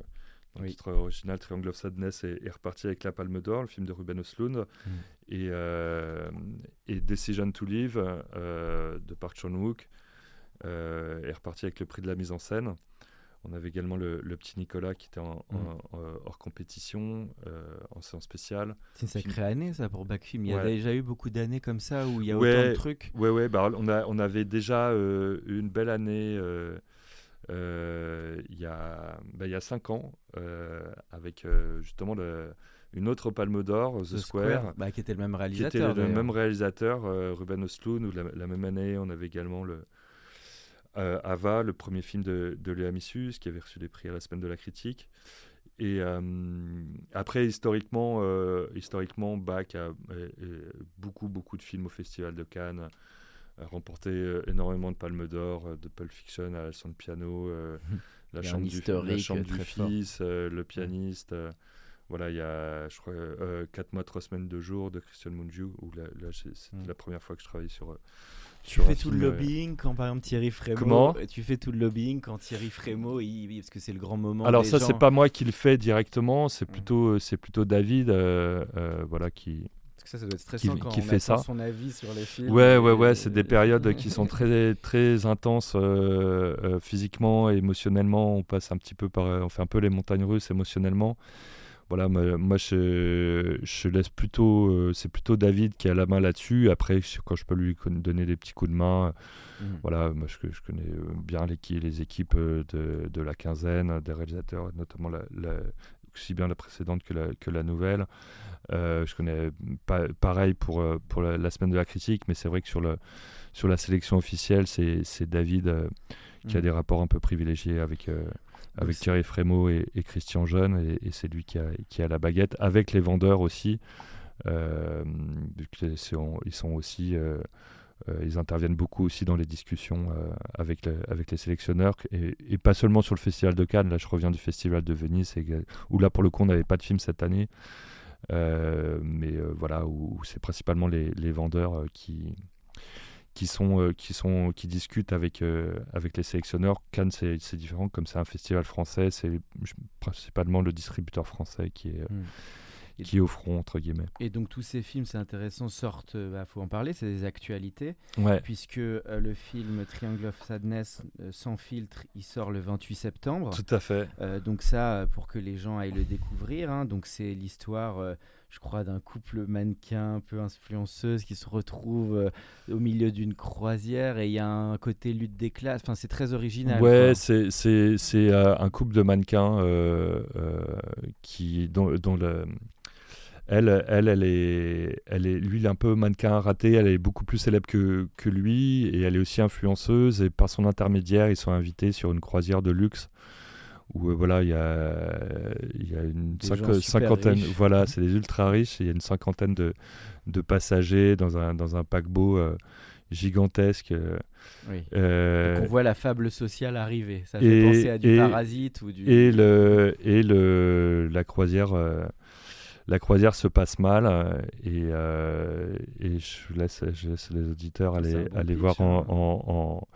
le titre original Triangle of Sadness est, reparti avec la Palme d'Or, le film de Ruben Östlund, mm. et, et, Decision to Live de Park Chan-wook est reparti avec le prix de la mise en scène. On avait également le, petit Nicolas qui était en, mm. hors compétition, euh, en séance spéciale. C'est une sacrée année ça pour Backfilm. Il y a déjà eu beaucoup d'années comme ça où il y a autant de trucs. Ouais, ouais. Bah, on, a, on avait déjà euh, une belle année euh, il, y a, bah, il y a cinq ans avec justement le, une autre Palme d'Or, The, Square, bah, qui était le même réalisateur. Qui était le même réalisateur, Ruben Östlund. Ou la, même année, on avait également le euh, Ava, le premier film de, de Léa Missus, qui avait reçu des prix à la semaine de la critique. Et euh, après, historiquement, euh, historiquement, Bach a, beaucoup, beaucoup de films au Festival de Cannes, remporté énormément de palmes d'or, de Pulp Fiction à la de piano, la, chambre du, la chambre du fils, le pianiste. voilà, il y a, je crois, 4 mois, 3 semaines, 2 jours de Christian Mungiu, où là, c'était mm. la première fois que je travaillais sur tu fais tout le lobbying quand par exemple Thierry Frémaux. Comment? Tu fais tout le lobbying quand Thierry Frémaux, il, parce que c'est le grand moment. Alors ça, c'est pas moi qui le fais directement, c'est plutôt, euh, c'est plutôt David, euh, euh, voilà qui. Parce que ça, ça doit être stressant qui, quand on fait ça. son avis sur les films. Ouais, ouais, ouais, c'est des périodes qui sont très, très intenses physiquement et émotionnellement. On passe un petit peu par, on fait un peu les montagnes russes émotionnellement voilà, moi, je, je, laisse plutôt, euh, c'est plutôt David qui a la main là-dessus. Après, quand je peux lui donner des petits coups de main, mmh. voilà, moi je, je, connais euh, bien les, les équipes euh, de, de, la quinzaine, des réalisateurs, notamment la, aussi bien la précédente que la, que la nouvelle. Je connais pas, pareil pour, pour la, semaine de la critique, mais c'est vrai que sur, le, sur la sélection officielle, c'est David qui a mmh. des rapports un peu privilégiés avec, avec Thierry Frémaux et, Christian Jeune, et, c'est lui qui a, qui a, la baguette, avec les vendeurs aussi. Euh, ils sont aussi, euh, euh, ils interviennent beaucoup aussi dans les discussions avec, avec les sélectionneurs, et, pas seulement sur le Festival de Cannes. Là, je reviens du Festival de Venise, où là, pour le coup, on n'avait pas de film cette année. Mais voilà, où, c'est principalement les, vendeurs qui, qui sont euh, qui sont qui discutent avec euh, avec les sélectionneurs. Cannes c'est différent comme c'est un festival français, c'est principalement le distributeur français qui est euh, hmm. qui est au front entre guillemets. Et donc tous ces films, c'est intéressant, sortent, il bah, faut en parler, c'est des actualités, ouais. puisque le film Triangle of Sadness sans filtre, il sort le 28 septembre. Tout à fait. donc ça, pour que les gens aillent le découvrir, hein, donc c'est l'histoire je crois, d'un couple mannequin un peu influenceuse qui se retrouve euh, au milieu d'une croisière et il y a un côté lutte des classes. Enfin, c'est très original. Ouais, c'est euh, un couple de mannequins euh, qui, dont, dont le, elle, elle, elle est, elle est, lui, il est un peu mannequin raté. Elle est beaucoup plus célèbre que, que lui et elle est aussi influenceuse. Et par son intermédiaire, ils sont invités sur une croisière de luxe où euh, voilà, il y a, y a une cinquantaine, voilà, c'est des ultra riches, il y a une cinquantaine de, de passagers dans un, dans un paquebot euh, gigantesque. Euh, oui. on voit la fable sociale arriver. Ça fait penser à du parasite ou du. Et, le, et le, la croisière. La croisière se passe mal et, et je, laisse, je laisse les auditeurs aller, aller voir en, hein. en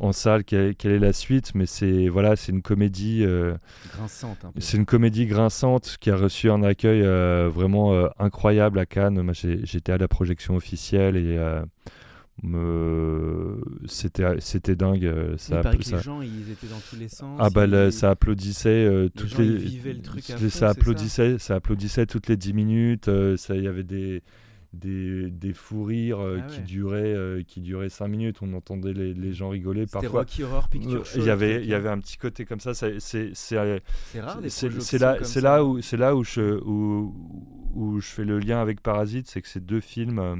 en salle quelle, est la suite, mais c'est voilà, c'est une comédie euh, grinçante. C'est une comédie grinçante qui a reçu un accueil euh, vraiment euh, incroyable à Cannes. j'étais à la projection officielle et c'était c'était dingue. Ça, il que les gens ils étaient dans tous les sens. Ah bah ça applaudissait toutes les. ça applaudissait, ça. applaudissait toutes les 10 minutes. Ça, il y avait des des, des fous rires euh, Ah qui duraient euh, qui duraient cinq minutes. On entendait les, les gens rigoler parfois. Rocky Horror Picture Show. Il y avait truc, il y avait un petit côté comme ça. C'est c'est c'est là c'est là ça. où c'est là où je où, où je fais le lien avec Parasite, c'est que c'est deux films euh,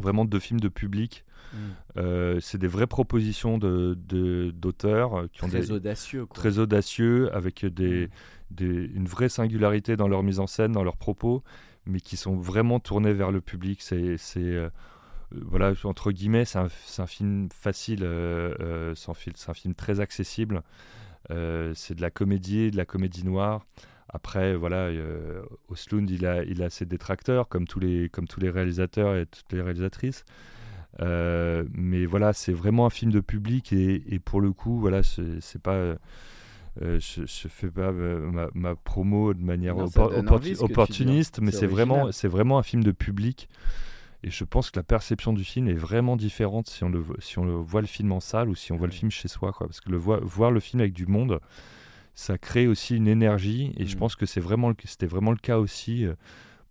vraiment deux films de public. Mm. Euh, c'est des vraies propositions de de- d'auteurs qui ont Très des audacieux. Quoi. très audacieux, avec des, Mm. des- une vraie singularité dans leur mise en scène, dans leurs propos, mais qui sont vraiment tournés vers le public. C'est, euh, euh, voilà, entre guillemets, c'est un, film facile, euh, sans fil- c'est un film très accessible. C'est de la comédie, de la comédie noire. Après, voilà, euh, Oslund, il a, il a ses détracteurs, comme tous les, comme tous les réalisateurs et toutes les réalisatrices. Euh, mais voilà, c'est vraiment un film de public et, et pour le coup, voilà, c'est pas. euh, je, je fais pas euh, ma, ma promo de manière Non, oppor- hein. opportuniste, mais C'est vraiment, c'est vraiment un film de public. Et je pense que la perception du film est vraiment différente si on le, vo- si on le voit le film en salle ou si on voit le film chez soi. Quoi. Parce que le voi- voir le film avec du monde, ça crée aussi une énergie. Et je Mm. pense que c'est vraiment, c'était vraiment le cas aussi euh,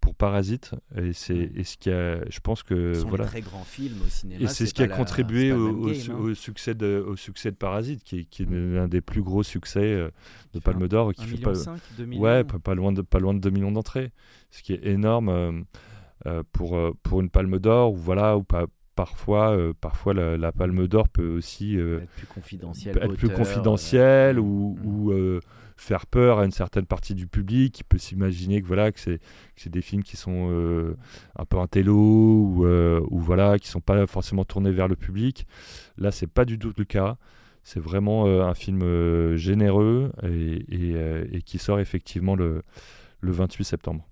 pour Parasite. Et c'est et ce qui a, je pense que Ce sont voilà. très grands films au cinéma. Et c'est ce qui a la- contribué au, game, hein. au succès de, au succès de Parasite, qui est, qui est Mm. l'un des plus gros succès euh, de Palme d'Or, qui fait pas, cinq, deux millions. ouais, pas, pas loin de pas loin de 2 millions d'entrées, ce qui est énorme euh, euh, pour pour une Palme d'Or, ou voilà, ou pas. Parfois, euh, parfois la, la Palme d'Or peut aussi euh, être plus confidentiel. être plus auteur, confidentiel euh, ou, mm. ou, faire peur à une certaine partie du public qui peut s'imaginer que voilà que c'est des films qui sont un peu intello ou, ou voilà qui sont pas forcément tournés vers le public là c'est pas du tout le cas c'est vraiment un film généreux et, et, et qui sort effectivement le, le 28 septembre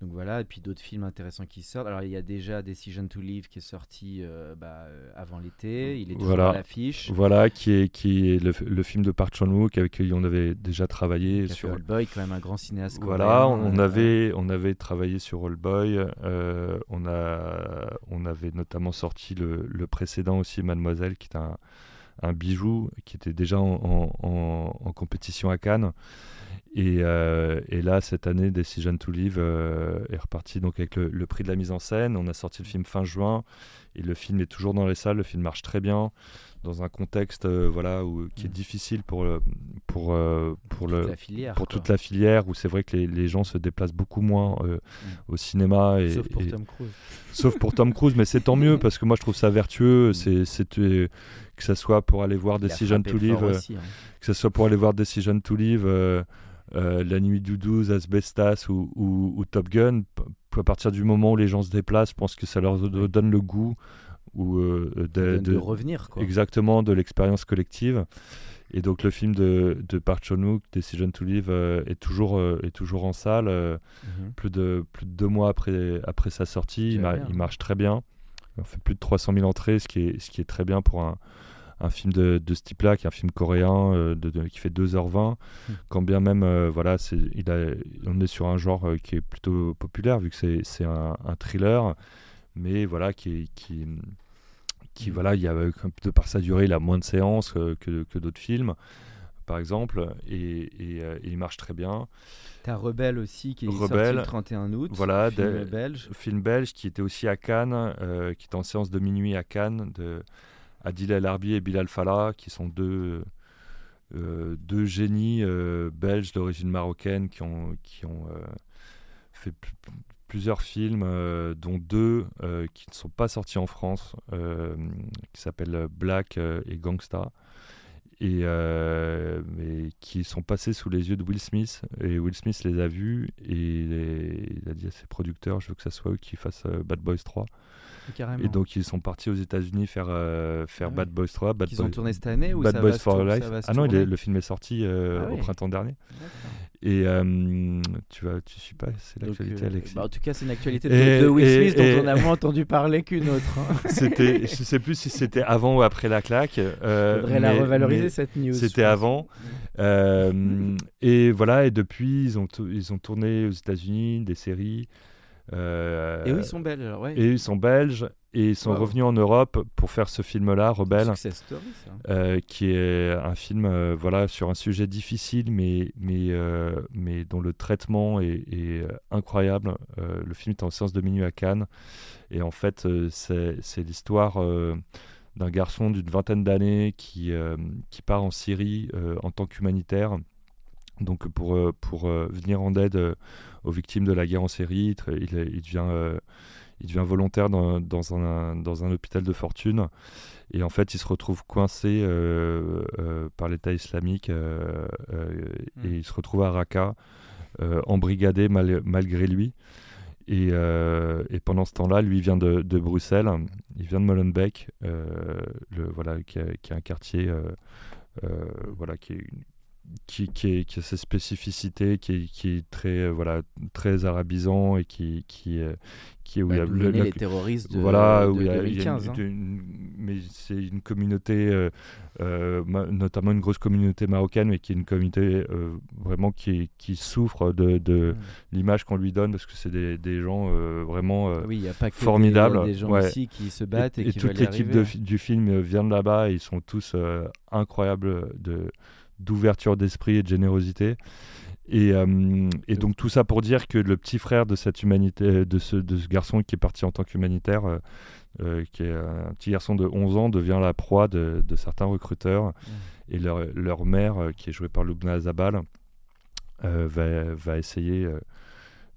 Donc voilà, et puis d'autres films intéressants qui sortent. Alors il y a déjà Decision to Live qui est sorti euh, bah, euh, avant l'été. Il est toujours Voilà. à l'affiche. voilà qui est, qui est le, le film de Park Chan-wook avec qui on avait déjà travaillé Qui a fait sur Old Boy, quand même un grand cinéaste. Voilà, on euh, avait, on avait travaillé sur All Boy. euh, on, a, on avait notamment sorti le, le précédent aussi, Mademoiselle, qui est un, un bijou, qui était déjà en, en- en- en compétition à Cannes. Et, euh, et là, cette année, Decision to Live euh, est reparti donc avec le, le prix de la mise en scène. On a sorti le film fin juin et le film est toujours dans les salles. Le film marche très bien dans un contexte euh, voilà, où, qui est Mm. difficile pour, le- pour, euh, pour, toute le, la filière. pour quoi. toute la filière où c'est vrai que les, les gens se déplacent beaucoup moins euh, au cinéma et, Sauf pour et- Tom Cruise. sauf pour Tom Cruise mais c'est tant mieux parce que moi je trouve ça vertueux c'est c'est, euh, que ça soit pour aller voir Il Decision to Live euh, aussi, hein. que ce soit pour aller voir Decision to Live euh, euh, La Nuit du 12 Asbestas ou, ou- ou Top Gun à partir du moment où les gens se déplacent je pense que ça leur do- donne le goût ou euh, de, donne de de- revenir. Quoi. exactement de l'expérience collective. Et donc le film de, de Park Chan-wook, Decision to Live, euh, est, toujours, euh, est toujours en salle, euh, Mhm. plus, de, plus de deux mois après, après sa sortie. Il, Déjà mar- bien. il marche très bien. Il fait plus de 300 000 entrées, ce qui est, ce qui est très bien pour un, un film de, de ce type-là, qui est un film coréen euh, de, de- qui fait 2h20. Mm. Quand bien même, euh, voilà, c'est, il a, on est sur un genre euh, qui est plutôt populaire, vu que c'est, un, un thriller, mais voilà, qui, qui, qui Mm. voilà, il y a de par sa durée, il a moins de séances que, que d'autres films, par exemple, et, et, et il marche très bien. T'as Rebelle aussi qui est sorti Rebelle, le 31 août. voilà, film belge. Film belge qui était aussi à Cannes, euh, qui était en séance de minuit à Cannes, de Adil El Arbi et Bilal Fallah, qui sont deux, euh, deux génies euh, belges d'origine marocaine qui ont, qui ont euh, fait pl- plusieurs films, dont deux qui ne sont pas sortis en France, qui s'appellent Black et Gangsta. Et qui sont passés sous les yeux de Will Smith et Will Smith les a vus et les- il a dit à ses producteurs je veux que ça soit eux qui fassent Bad Boys 3 Carrément. et donc ils sont partis aux États-Unis faire euh, faire Ah Bad. Boys 3 Bad Qu'ils ont Boys- tourné cette année ou Bad ça Boys va for Life ah non il est- le film est sorti euh, Ah au oui. printemps dernier et euh, tu vas tu suis pas c'est l'actualité euh, Alexis bah, en tout cas, c'est une actualité de, Et- de Will et- Smith dont on a moins entendu parler qu'une autre. hein. c'était je sais plus si c'était avant ou après la claque euh, Faudrait la revaloriser cette news. C'était avant. Et voilà, et depuis, ils ont, ils ont tourné aux États-Unis des séries. Euh, Et eux, ils sont belges ouais. et ils sont belges. et ils sont Wow. revenus en Europe pour faire ce film-là, Rebelle, story, ça. euh, qui est un film euh, voilà, sur un sujet difficile, mais, mais, euh, mais dont le traitement est, est, incroyable. Le film est en séance de minuit à Cannes, et en fait, c'est c'est l'histoire d'un garçon d'une vingtaine d'années qui, qui part en Syrie en tant qu'humanitaire. Donc pour, euh, pour euh, venir en aide euh, aux victimes de la guerre en Syrie, il, devient, il devient volontaire dans, dans, un, dans un hôpital de fortune. Et en fait, il se retrouve coincé euh, euh, par l'État islamique euh, euh, Mm. et il se retrouve à Raqqa, embrigadé mal- malgré lui. Et, et pendant ce temps-là, lui vient de, de Bruxelles, il vient de Molenbeek, le, voilà, qui, est, qui est un quartier euh, voilà, qui, est, une- qui, qui, est- qui a ses spécificités, qui est, qui est très, euh, voilà, très arabisant et qui, qui, est- qui est où il y Bah, a le- la- les terroristes de, voilà, de où il y a, il y a 2015. une- hein. une- mais c'est une communauté, euh, euh, ma- notamment une grosse communauté marocaine, mais qui est une communauté euh, vraiment qui, qui souffre de, de Mm. l'image qu'on lui donne, parce que c'est des, des gens euh, vraiment euh, Oui, il n'y a pas que des- gens ouais. ici qui se battent et, et, qui toute y l'équipe du film euh, vient de là-bas et ils sont tous euh, incroyables de d'ouverture d'esprit et de générosité. Et, euh, et donc tout ça pour dire que le petit frère de cette humanité, de ce, de ce garçon qui est parti en tant qu'humanitaire, euh, euh, qui est un petit garçon de 11 ans, devient la proie de, de certains recruteurs. Et leur, leur mère, qui est jouée par Lubna Azabal, euh, va, va essayer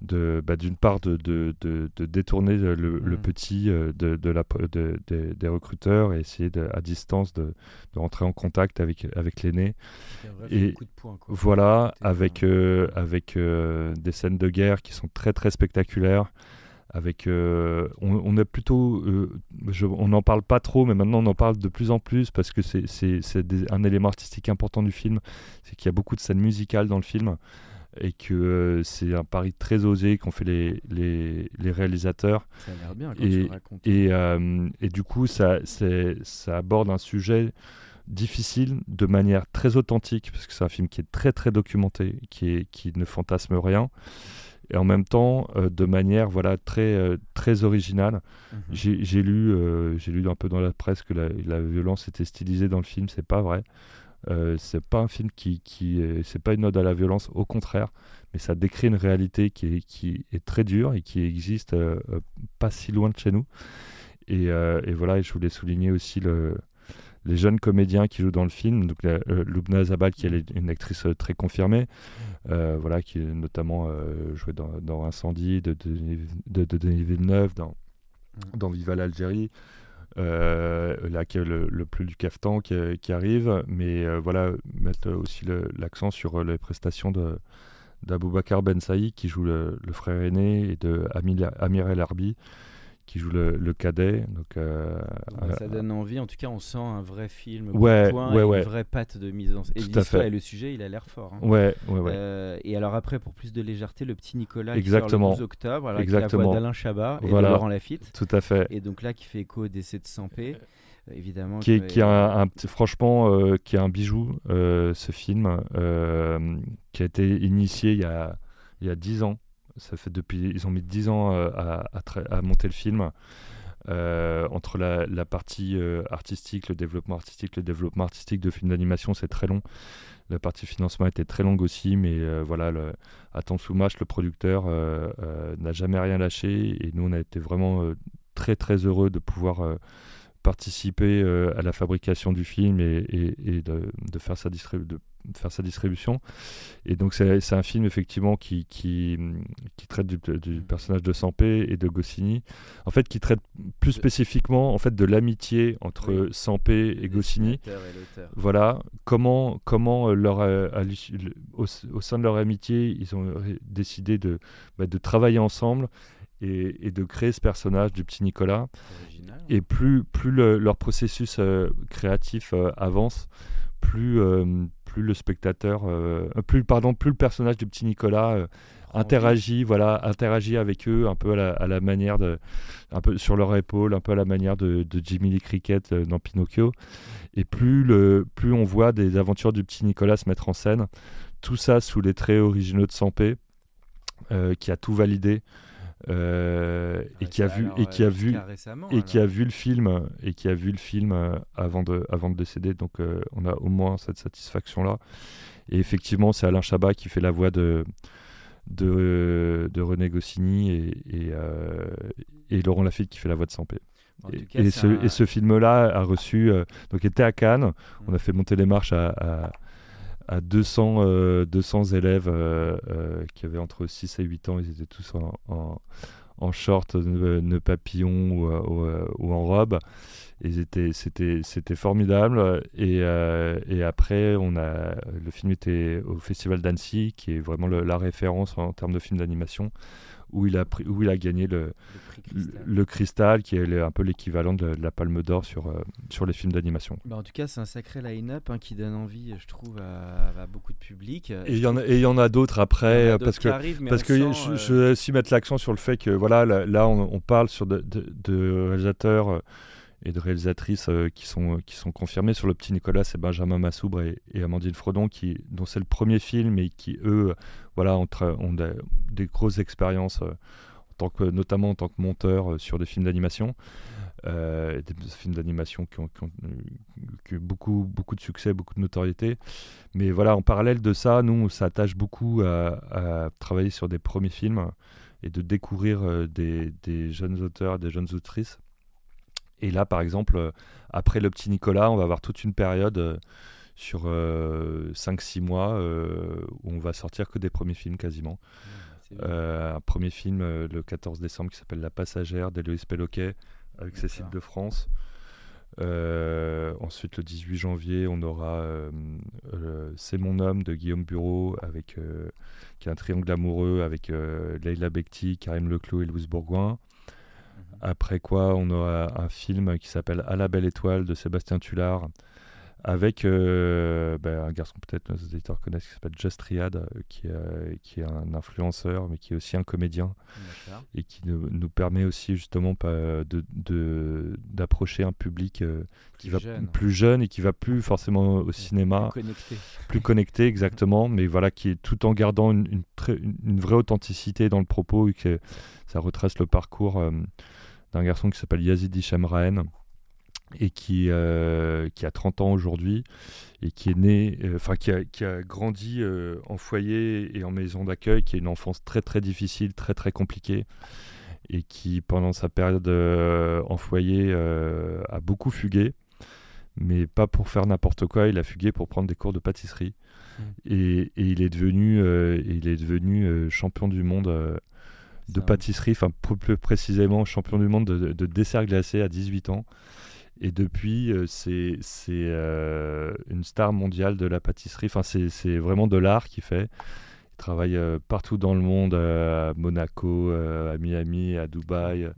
de, bah, d'une part de, de, de- de détourner le, le Mm. petit euh, de, la, des recruteurs et essayer à distance de, rentrer en contact avec, avec l'aîné. Et poing, quoi. Voilà, avec, euh, euh, avec euh, des scènes de guerre qui sont très très spectaculaires. Avec, euh, on, on plutôt, je- on n'en parle pas trop, mais maintenant on en parle de plus en plus parce que c'est, un élément artistique important du film, c'est qu'il y a beaucoup de scènes musicales dans le film et que euh, c'est un pari très osé qu'ont fait les, les, les réalisateurs. Ça a l'air bien quand et- tu le racontes. Et, euh, et du coup, ça, ça aborde un sujet difficile de manière très authentique, parce que c'est un film qui est très très documenté, qui, est, qui ne fantasme rien, et en même temps euh, de manière voilà très très originale. Mhm. J'ai, j'ai lu j'ai lu un peu dans la presse que la, la violence était stylisée dans le film, c'est pas vrai. Euh, c'est pas un film qui, qui est, c'est pas une ode à la violence, au contraire, mais ça décrit une réalité qui est, qui est très dure et qui existe euh, pas si loin de chez nous. Et, euh, et voilà, et je voulais souligner aussi le, les jeunes comédiens qui jouent dans le film. Donc la- euh, Lubna Zabal, qui est une actrice euh, très confirmée, euh, voilà, qui est notamment jouée dans, dans Incendie de, Denis- de, de Denis Villeneuve, dans, Mm. dans Viva l'Algérie. Euh, là, qui est le, plus du cafetan qui, arrive, mais euh, voilà, mettre aussi l'accent sur euh, les prestations de d'Aboubacar Ben Saïd qui joue le, frère aîné et de Amir El Arbi qui joue le, le cadet. Donc, euh, Bon, bah, euh, ça donne envie. En tout cas, on sent un vrai film. Ouais, ouais. Une vraie patte de mise en scène. Et le sujet, il a l'air fort. hein. ouais, ouais, ouais. Euh, et alors après, pour plus de légèreté, le petit Nicolas Exactement. qui sort le 12 octobre, avec Exactement. la voix d'Alain Chabat et Voilà. de Laurent Lafitte. Tout à fait. Et donc là, qui fait écho au décès de Sampé, euh, évidemment. qui est, qui est un, un petit- franchement euh, qui est un bijou euh, ce film euh, qui a été initié il y a il y a 10 ans ça fait depuis ils ont mis 10 ans euh, à, à à monter le film Euh, entre la, partie euh, artistique, le développement artistique, le développement artistique de films d'animation, c'est très long. La partie financement était très longue aussi, mais euh, voilà, le, Atton Soumache, le producteur, n'a jamais rien lâché et nous, on a été vraiment très très heureux de pouvoir participer euh, à la fabrication du film et, et- et de, de faire sa distribu- de faire sa distribution. Et donc c'est un film effectivement qui, qui, qui traite du, du personnage de Sampé et de Goscinny. En fait, qui traite plus spécifiquement en fait de l'amitié entre Oui. Sampé et Goscinny. et. Voilà, comment, comment euh, leur, euh, à au, au sein de leur amitié, ils ont décidé de, bah, de travailler ensemble et, et de créer ce personnage du petit Nicolas. Original. Et plus, plus le- leur processus euh, créatif euh, avance, plus, euh, plus le spectateur, plus, pardon, plus le personnage du petit Nicolas interagit, voilà, interagit avec eux un peu à la, à la manière de, un peu sur leur épaule, un peu à la manière de, de Jimmy Lee Cricket dans Pinocchio. Et plus, le, plus on voit des aventures du petit Nicolas se mettre en scène, tout ça sous les traits originaux de Sampé, euh, qui a tout validé. Et qui a vu et qui a vu et qui a vu le film et qui a vu le film avant de avant de décéder donc on a au moins cette satisfaction là et effectivement c'est Alain Chabat qui fait la voix de de, de René Goscinny et, et, Laurent Lafitte qui fait la voix de Sampé. et, ce, et, ce, film-là a reçu, donc était à Cannes, mmh. on a fait monter les marches à, à 200, 200 euh, élèves euh, euh, qui avaient entre 6 et 8 ans. Ils étaient tous en, en, short, nœud papillon ou, ou, en robe. C'était formidable. Et, et, après, on a, le film était au Festival d'Annecy, qui est vraiment la référence en termes de film d'animation où il a, pris, où il a gagné le, le, cristal. qui est un peu l'équivalent de, la Palme d'Or sur, euh, sur les films d'animation. Bah en tout cas, c'est un sacré line-up hein, qui donne envie, je trouve, à, beaucoup de public. Et il y, en a, et y en a d'autres après, parce que, parce que je, je, vais aussi mettre l'accent sur le fait que voilà, là, on, on, parle sur de, de, réalisateurs euh, et de réalisatrices euh, qui, sont, qui sont confirmés. Sur le petit Nicolas, c'est Benjamin Massoubre et, et, Amandine Fredon, qui, dont c'est le premier film et qui, eux, voilà, ont, des, grosses expériences, euh, notamment en tant que monteur euh, sur des films d'animation. des films d'animation qui ont, qui, beaucoup, beaucoup de succès, beaucoup de notoriété. Mais voilà, en parallèle de ça, nous, on s'attache beaucoup à, à, travailler sur des premiers films et de découvrir des, des, jeunes auteurs, des jeunes autrices et là, par exemple, euh, après le petit Nicolas, on va avoir toute une période euh, sur 5-6 euh, mois où on va sortir que des premiers films quasiment. Mmh, un premier film le 14 décembre qui s'appelle La Passagère d'Héloïse Péloquet avec Cécile de France. ensuite, le 18 janvier, on aura C'est mon homme de Guillaume Bureau, avec, qui est un triangle amoureux avec Leila Bekti, Karim Leclos et Louise Bourgoin. Après quoi, on aura un film qui s'appelle À la belle étoile de Sébastien Tullard, avec euh, ben, un garçon peut-être nos éditeurs connaissent qui s'appelle Just Triad, euh, qui, euh, qui, est un influenceur, mais qui est aussi un comédien, et qui nous, nous, permet aussi justement d'approcher de, un public qui plus va jeune. plus jeune et qui va plus forcément au cinéma, plus connecté, plus connecté exactement, mais voilà qui est tout en gardant une, une, une vraie authenticité dans le propos et que ça retrace le parcours d'un garçon qui s'appelle Yazidi Shamraen et qui, euh, qui a 30 ans aujourd'hui et qui est né, euh, enfin qui, a, qui, a, grandi euh, en foyer et en maison d'accueil, qui a une enfance très très difficile, très très compliquée et qui pendant sa période en foyer a beaucoup fugué, mais pas pour faire n'importe quoi, il a fugué pour prendre des cours de pâtisserie mmh. et, et, il est devenu, il est devenu champion du monde de pâtisserie, enfin plus précisément champion du monde de, de dessert glacé à 18 ans. Et depuis, euh, c'est euh, une star mondiale de la pâtisserie. Enfin, c'est vraiment de l'art qu'il fait. Il travaille euh, partout dans le monde, à Monaco, à Miami, à Dubaï.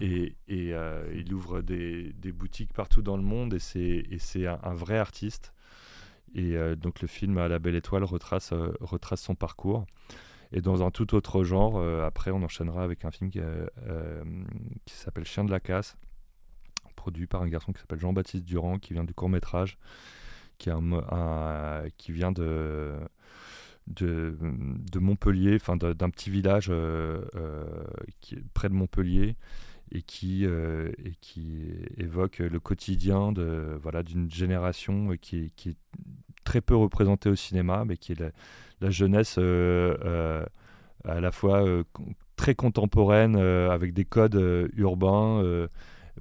et, et il ouvre des, des, boutiques partout dans le monde et c'est un, un, vrai artiste. Et donc le film À la belle étoile retrace, retrace son parcours. Et dans un tout autre genre, euh, après, on enchaînera avec un film qui, euh, euh, qui s'appelle Chien de la casse, produit par un garçon qui s'appelle Jean-Baptiste Durand, qui vient du court métrage, qui, vient de, de, Montpellier, enfin d'un petit village près de Montpellier. Et qui, évoque le quotidien voilà d'une génération qui, est très peu représentée au cinéma, mais qui est la jeunesse euh, euh, à la fois euh, très contemporaine, avec des codes urbains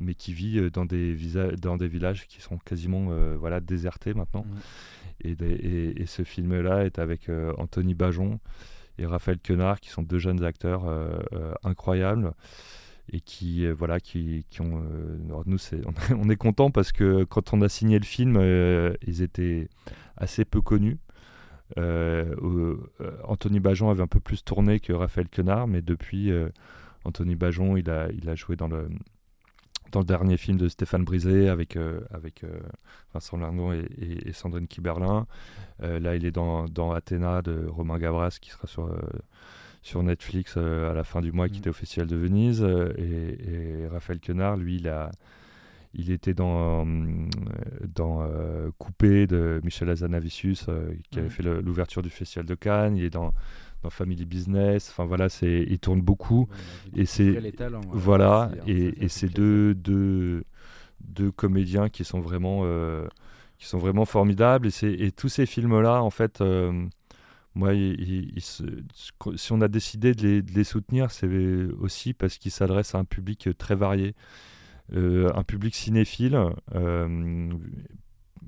mais qui vit dans des, dans des villages qui sont quasiment voilà, désertés maintenant. Mmh. Et, et, ce film-là est avec Anthony Bajon et Raphaël Quenard, qui sont deux jeunes acteurs incroyables et qui voilà qui, qui ont nous c'est on, est content parce que quand on a signé le film ils étaient assez peu connus euh, euh, Anthony Bajon avait un peu plus tourné que Raphaël Quenard, mais depuis, euh, Anthony Bajon, il a, il a joué dans le, dans le dernier film de Stéphane Brisé avec, avec Vincent Lindon et, Sandrine Kiberlin. là, il est dans, dans Athéna de Romain Gabras qui sera sur, sur Netflix à la fin du mois, qui mmh. était au Festival de Venise. Et, Raphaël Quenard, lui, il a, il était dans, dans Coupé de Michel Azanavicius, qui avait fait l'ouverture du Festival de Cannes. Il est dans, dans Family Business. Enfin voilà, c'est, il tourne beaucoup. et c'est voilà, hein, et, et c'est deux, deux, deux comédiens qui sont vraiment qui sont vraiment formidables. Et, et tous ces films-là, en fait, euh, moi, si on a décidé de les, soutenir, c'est aussi parce qu'ils s'adressent à un public très varié, euh, un public cinéphile. Euh,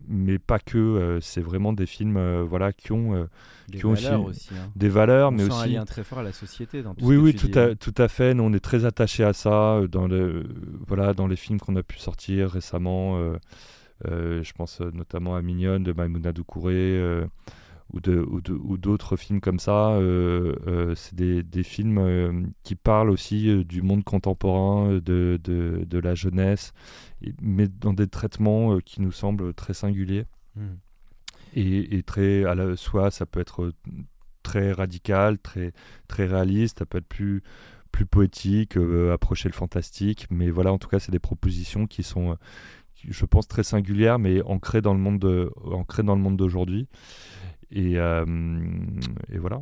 mais pas que, c'est vraiment des films voilà, qui ont, des qui ont valeurs aussi, hein. des valeurs, mais sent aussi un lien très fort à la société. Dans tout oui, ce oui, tout, à, dis. tout à fait. Nous, on est très attachés à ça dans, le, voilà, dans les films qu'on a pu sortir récemment. Euh, je pense euh, notamment à Mignonne de Maimouna Doucouré euh, ou, d'autres films comme ça. c'est des, des, films qui parlent aussi du monde contemporain, de, de, de, la jeunesse, mais dans des traitements qui nous semblent très singuliers. Mmh. Et, et, très, à la, soit ça peut être très radical, très, très réaliste, ça peut être plus, plus poétique, approcher le fantastique, mais voilà, en tout cas, c'est des propositions qui sont, je pense, très singulière, mais ancrée dans le monde, de, dans le monde d'aujourd'hui. Et, euh, et, voilà.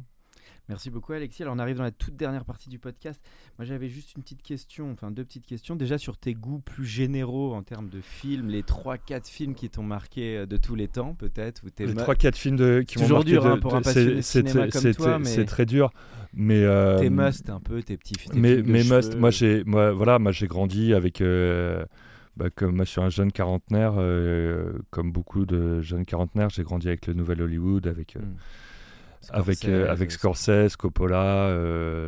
Merci beaucoup Alexis. Alors on arrive dans la toute dernière partie du podcast. Moi j'avais juste une petite question, enfin deux petites questions. Déjà sur tes goûts plus généraux en termes de films, les 3-4 films qui t'ont marqué euh, de tous les temps peut-être ou Les 3-4 films de, qui m'ont marqué. dur hein, de, pour un passionné de cinéma comme toi. Mais... C'est très dur. Mais euh, tes must un peu, tes petits tes films mais de must, moi j'ai voilà, moi, grandi avec... Euh, bah, comme moi je suis un jeune quarantenaire, euh, comme beaucoup de jeunes quarantenaires, j'ai grandi avec le Nouvel Hollywood, avec, euh, avec, Scorsese, euh, avec Scorsese, Coppola.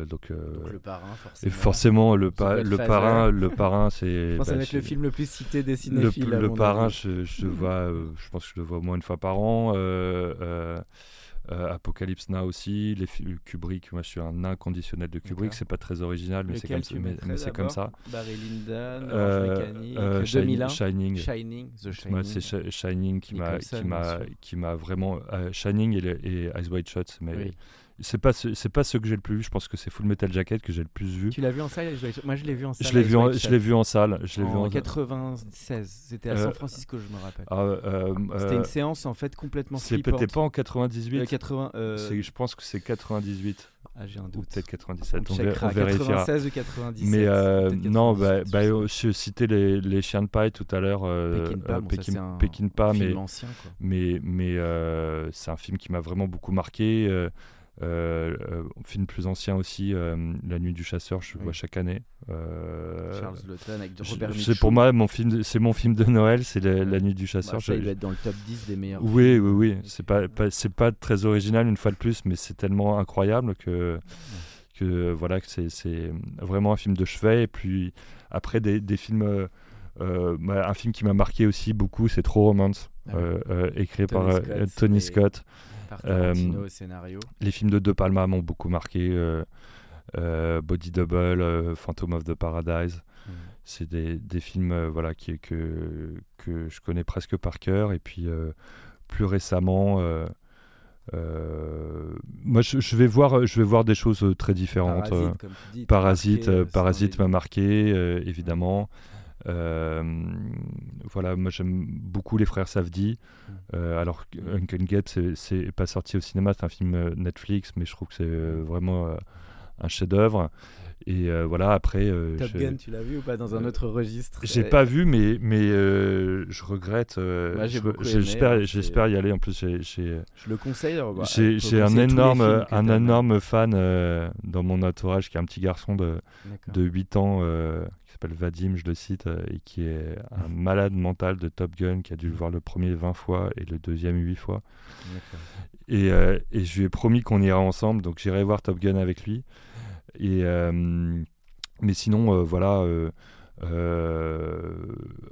donc, Donc le parrain et forcément. forcément, le, pa- le parrain, le parrain c'est. Je pense que ça bah, va être le film le plus cité des le, cinéphiles. le mon parrain, je, je le vois, euh, je pense que je le vois au moins une fois par an. Euh, Apocalypse Now aussi, les Kubrick. Moi, je suis un inconditionnel de Kubrick. C'est pas très original, mais c'est comme, ça- mais- mettrais mais c'est comme d'abord ça. Barry Lyndon, Euh, euh, Shining- 2001, Shining. Shining, The Shining. Moi, c'est Shi- Shining qui m'a, Nicholson, qui bien m'a, sûr. qui m'a vraiment. euh, Shining et, le- et Eyes Wide Shut, mais Oui. C'est pas, ce- c'est pas ceux que j'ai le plus vu. Je pense que c'est Full Metal Jacket que j'ai le plus vu. Tu l'as vu en salle? Moi je l'ai vu en salle. Je l'ai vu, en, je l'ai vu en salle. Je l'ai vu en en 96. C'était à Euh, San Francisco, je me rappelle. Ah, euh, C'était euh, une séance en fait complètement c'est peut-être pas en 98. Euh, 80. euh, C'est- je pense que c'est 98 Ah, j'ai un ou doute. peut-être 97. On On, checkera. on vérifiera. 96 ou 97. Mais euh, non, 98, bah, je bah, euh, pas. je citais les, les chiens de paille tout à l'heure. euh, Pekin euh, Pas, mais, film ancien quoi. mais, mais euh, c'est un film qui m'a vraiment beaucoup marqué. Euh, euh, euh, film plus ancien aussi, euh, La Nuit du Chasseur, je le Oui. vois chaque année. Charles Laughton avec Robert Mitchum. pour moi mon film, de- c'est mon film de Noël, c'est la, La Nuit du Bah, Chasseur. ça, Je- il doit être dans le top 10 des meilleurs. oui, films. oui, oui. C'est pas, pas- c'est pas très original une fois de plus, mais c'est tellement incroyable que, que voilà, que c'est, c'est vraiment un film de chevet. Et puis après des, des films, euh, bah, un film qui m'a marqué aussi beaucoup, c'est Trop Romance, Ah euh, euh, écrit Tony par Scott Tony Scott. Par Tarantino Euh, au scénario. Les films de De Palma m'ont beaucoup marqué. euh, euh, Body Double, Phantom of the Paradise. Mm. C'est des, des films voilà, qui, que, que je connais presque par cœur. Et puis plus récemment, euh, moi je, je vais voir, je vais voir des choses très différentes. euh, Parasite, comme tu dis, Parasite, marqué, euh, m'a marqué, évidemment. Voilà, moi j'aime beaucoup les frères Safdie. Mm. Euh, alors Uncle Get, c'est- pas sorti au cinéma, c'est un film euh, Netflix, mais je trouve que c'est euh, vraiment euh, un chef-d'œuvre. Et euh, voilà, après. euh, Top Gun, tu l'as vu ou pas dans un Euh, autre registre j'ai pas vu, mais, mais euh, je regrette. aimé, J'espère hein, j'espère y aller. En plus, j'ai- Je le conseille. bah, j'ai- un énorme, un énorme fan dans mon entourage qui est un petit garçon de, de 8 ans qui s'appelle Vadim, je le cite, et qui est un malade mental de Top Gun, qui a dû le voir le premier 20 fois et le deuxième 8 fois. Et, et je lui ai promis qu'on ira ensemble, donc j'irai voir Top Gun avec lui. Et, euh, mais sinon, euh, voilà, euh,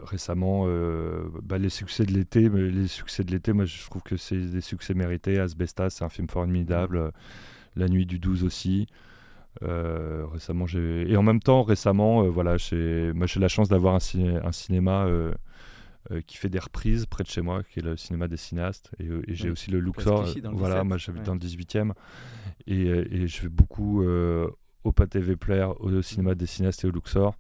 récemment, euh, bah, les succès de l'été, les succès de l'été, moi je trouve que c'est des succès mérités. Asbestas, c'est un film formidable. La nuit du 12 aussi. Euh, récemment, j'ai et en même temps, récemment, voilà, j'ai moi j'ai la chance d'avoir un, ciné- un cinéma qui fait des reprises près de chez moi, qui est le cinéma des cinéastes, et, et j'ai aussi le Luxor. Voilà, 17, moi j'habite ouais. dans le 18e, et, et je vais beaucoup au Pathé Vepler, au cinéma des cinéastes et au Luxor.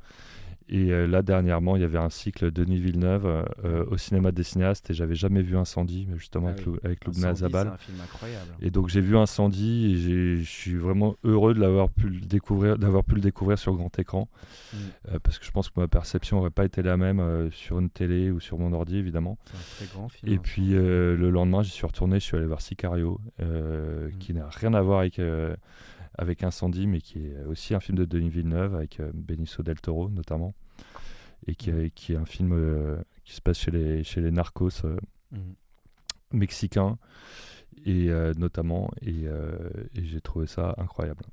Et euh, là, dernièrement, il y avait un cycle Denis Villeneuve euh, au cinéma des cinéastes et j'avais jamais vu Incendie, mais justement Ah avec, oui. Avec Loubna C'est Zabal. un film incroyable. Et donc j'ai vu Incendie et je suis vraiment heureux de l'avoir pu le découvrir, d'avoir pu le découvrir sur grand écran, Mm. Euh, parce que je pense que ma perception n'aurait pas été la même euh, sur une télé ou sur mon ordi évidemment. C'est un très grand film. Et puis euh, le lendemain, j'y suis retourné, je suis allé voir Sicario, euh, Mm. qui n'a rien à voir avec euh, avec Incendie, mais qui est aussi un film de Denis Villeneuve avec euh, Benicio del Toro notamment, et qui, Mm. est- qui est un film euh, qui se passe chez les chez les narcos euh, Mhm. mexicains et notamment et, et j'ai trouvé ça incroyable.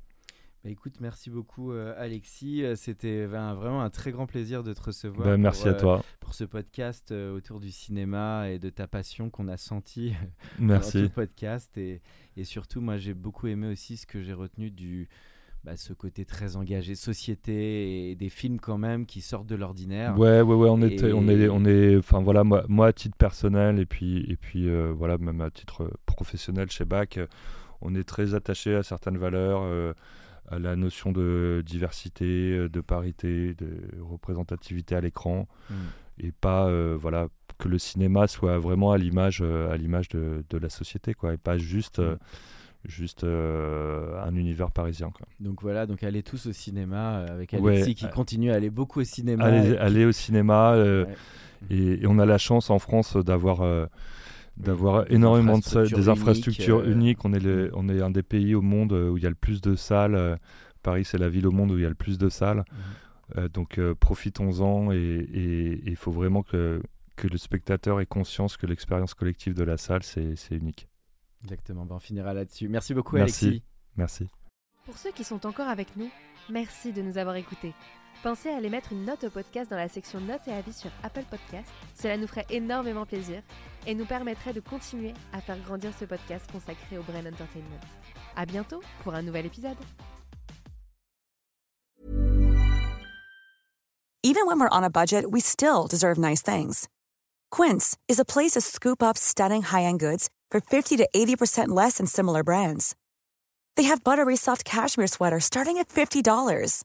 Bah, écoute, merci beaucoup euh, Alexis. Euh, C'était ben, vraiment un très grand plaisir de te recevoir. Ben, pour, merci à euh, toi. Pour ce podcast euh, autour du cinéma et de ta passion qu'on a senti pendant tout le Merci. podcast. Et, et surtout, moi, j'ai beaucoup aimé aussi ce que j'ai retenu du bah, ce côté très engagé société et des films quand même qui sortent de l'ordinaire. Ouais, ouais, ouais, on Et- est, on est, on est, enfin voilà, moi, moi à titre personnel et puis, et puis euh, voilà, même à titre professionnel chez BAC, euh, on est très attaché à certaines valeurs, euh, à la notion de diversité, euh, de parité, de représentativité à l'écran, Mm. et pas, euh, voilà, que le cinéma soit vraiment à l'image, euh, à l'image de, de la société, quoi, et pas juste, juste euh, un univers parisien, quoi. Donc voilà, donc allez tous au cinéma avec Ouais, Alexis qui euh, continue à aller beaucoup au cinéma. Et qui- aller au cinéma. Ouais. Et, et on a la chance en France d'avoir d'avoir énormément de salles, des infrastructures uniques, uniques. On est, le- on est un des pays au monde euh, où il y a le plus de salles. euh, Paris, c'est la ville au monde où il y a le plus de salles. Mhm. Euh, donc euh, profitons-en et il faut vraiment que, que le spectateur ait conscience que l'expérience collective de la salle, c'est c'est unique. Exactement, ben, on finira là-dessus. Merci beaucoup Merci. Alexis. Merci. Pour ceux qui sont encore avec nous, merci de nous avoir écoutés. Pensez à aller mettre une note au podcast dans la section notes et avis sur Apple Podcast. Cela nous ferait énormément plaisir et nous permettrait de continuer à faire grandir ce podcast consacré au Brain Entertainment. À bientôt pour un nouvel épisode. Even when we're on a budget, we still deserve nice things. Quince is a place to scoop up stunning high-end goods for 50 to 80% less than similar brands. They have buttery soft cashmere sweaters starting at $50,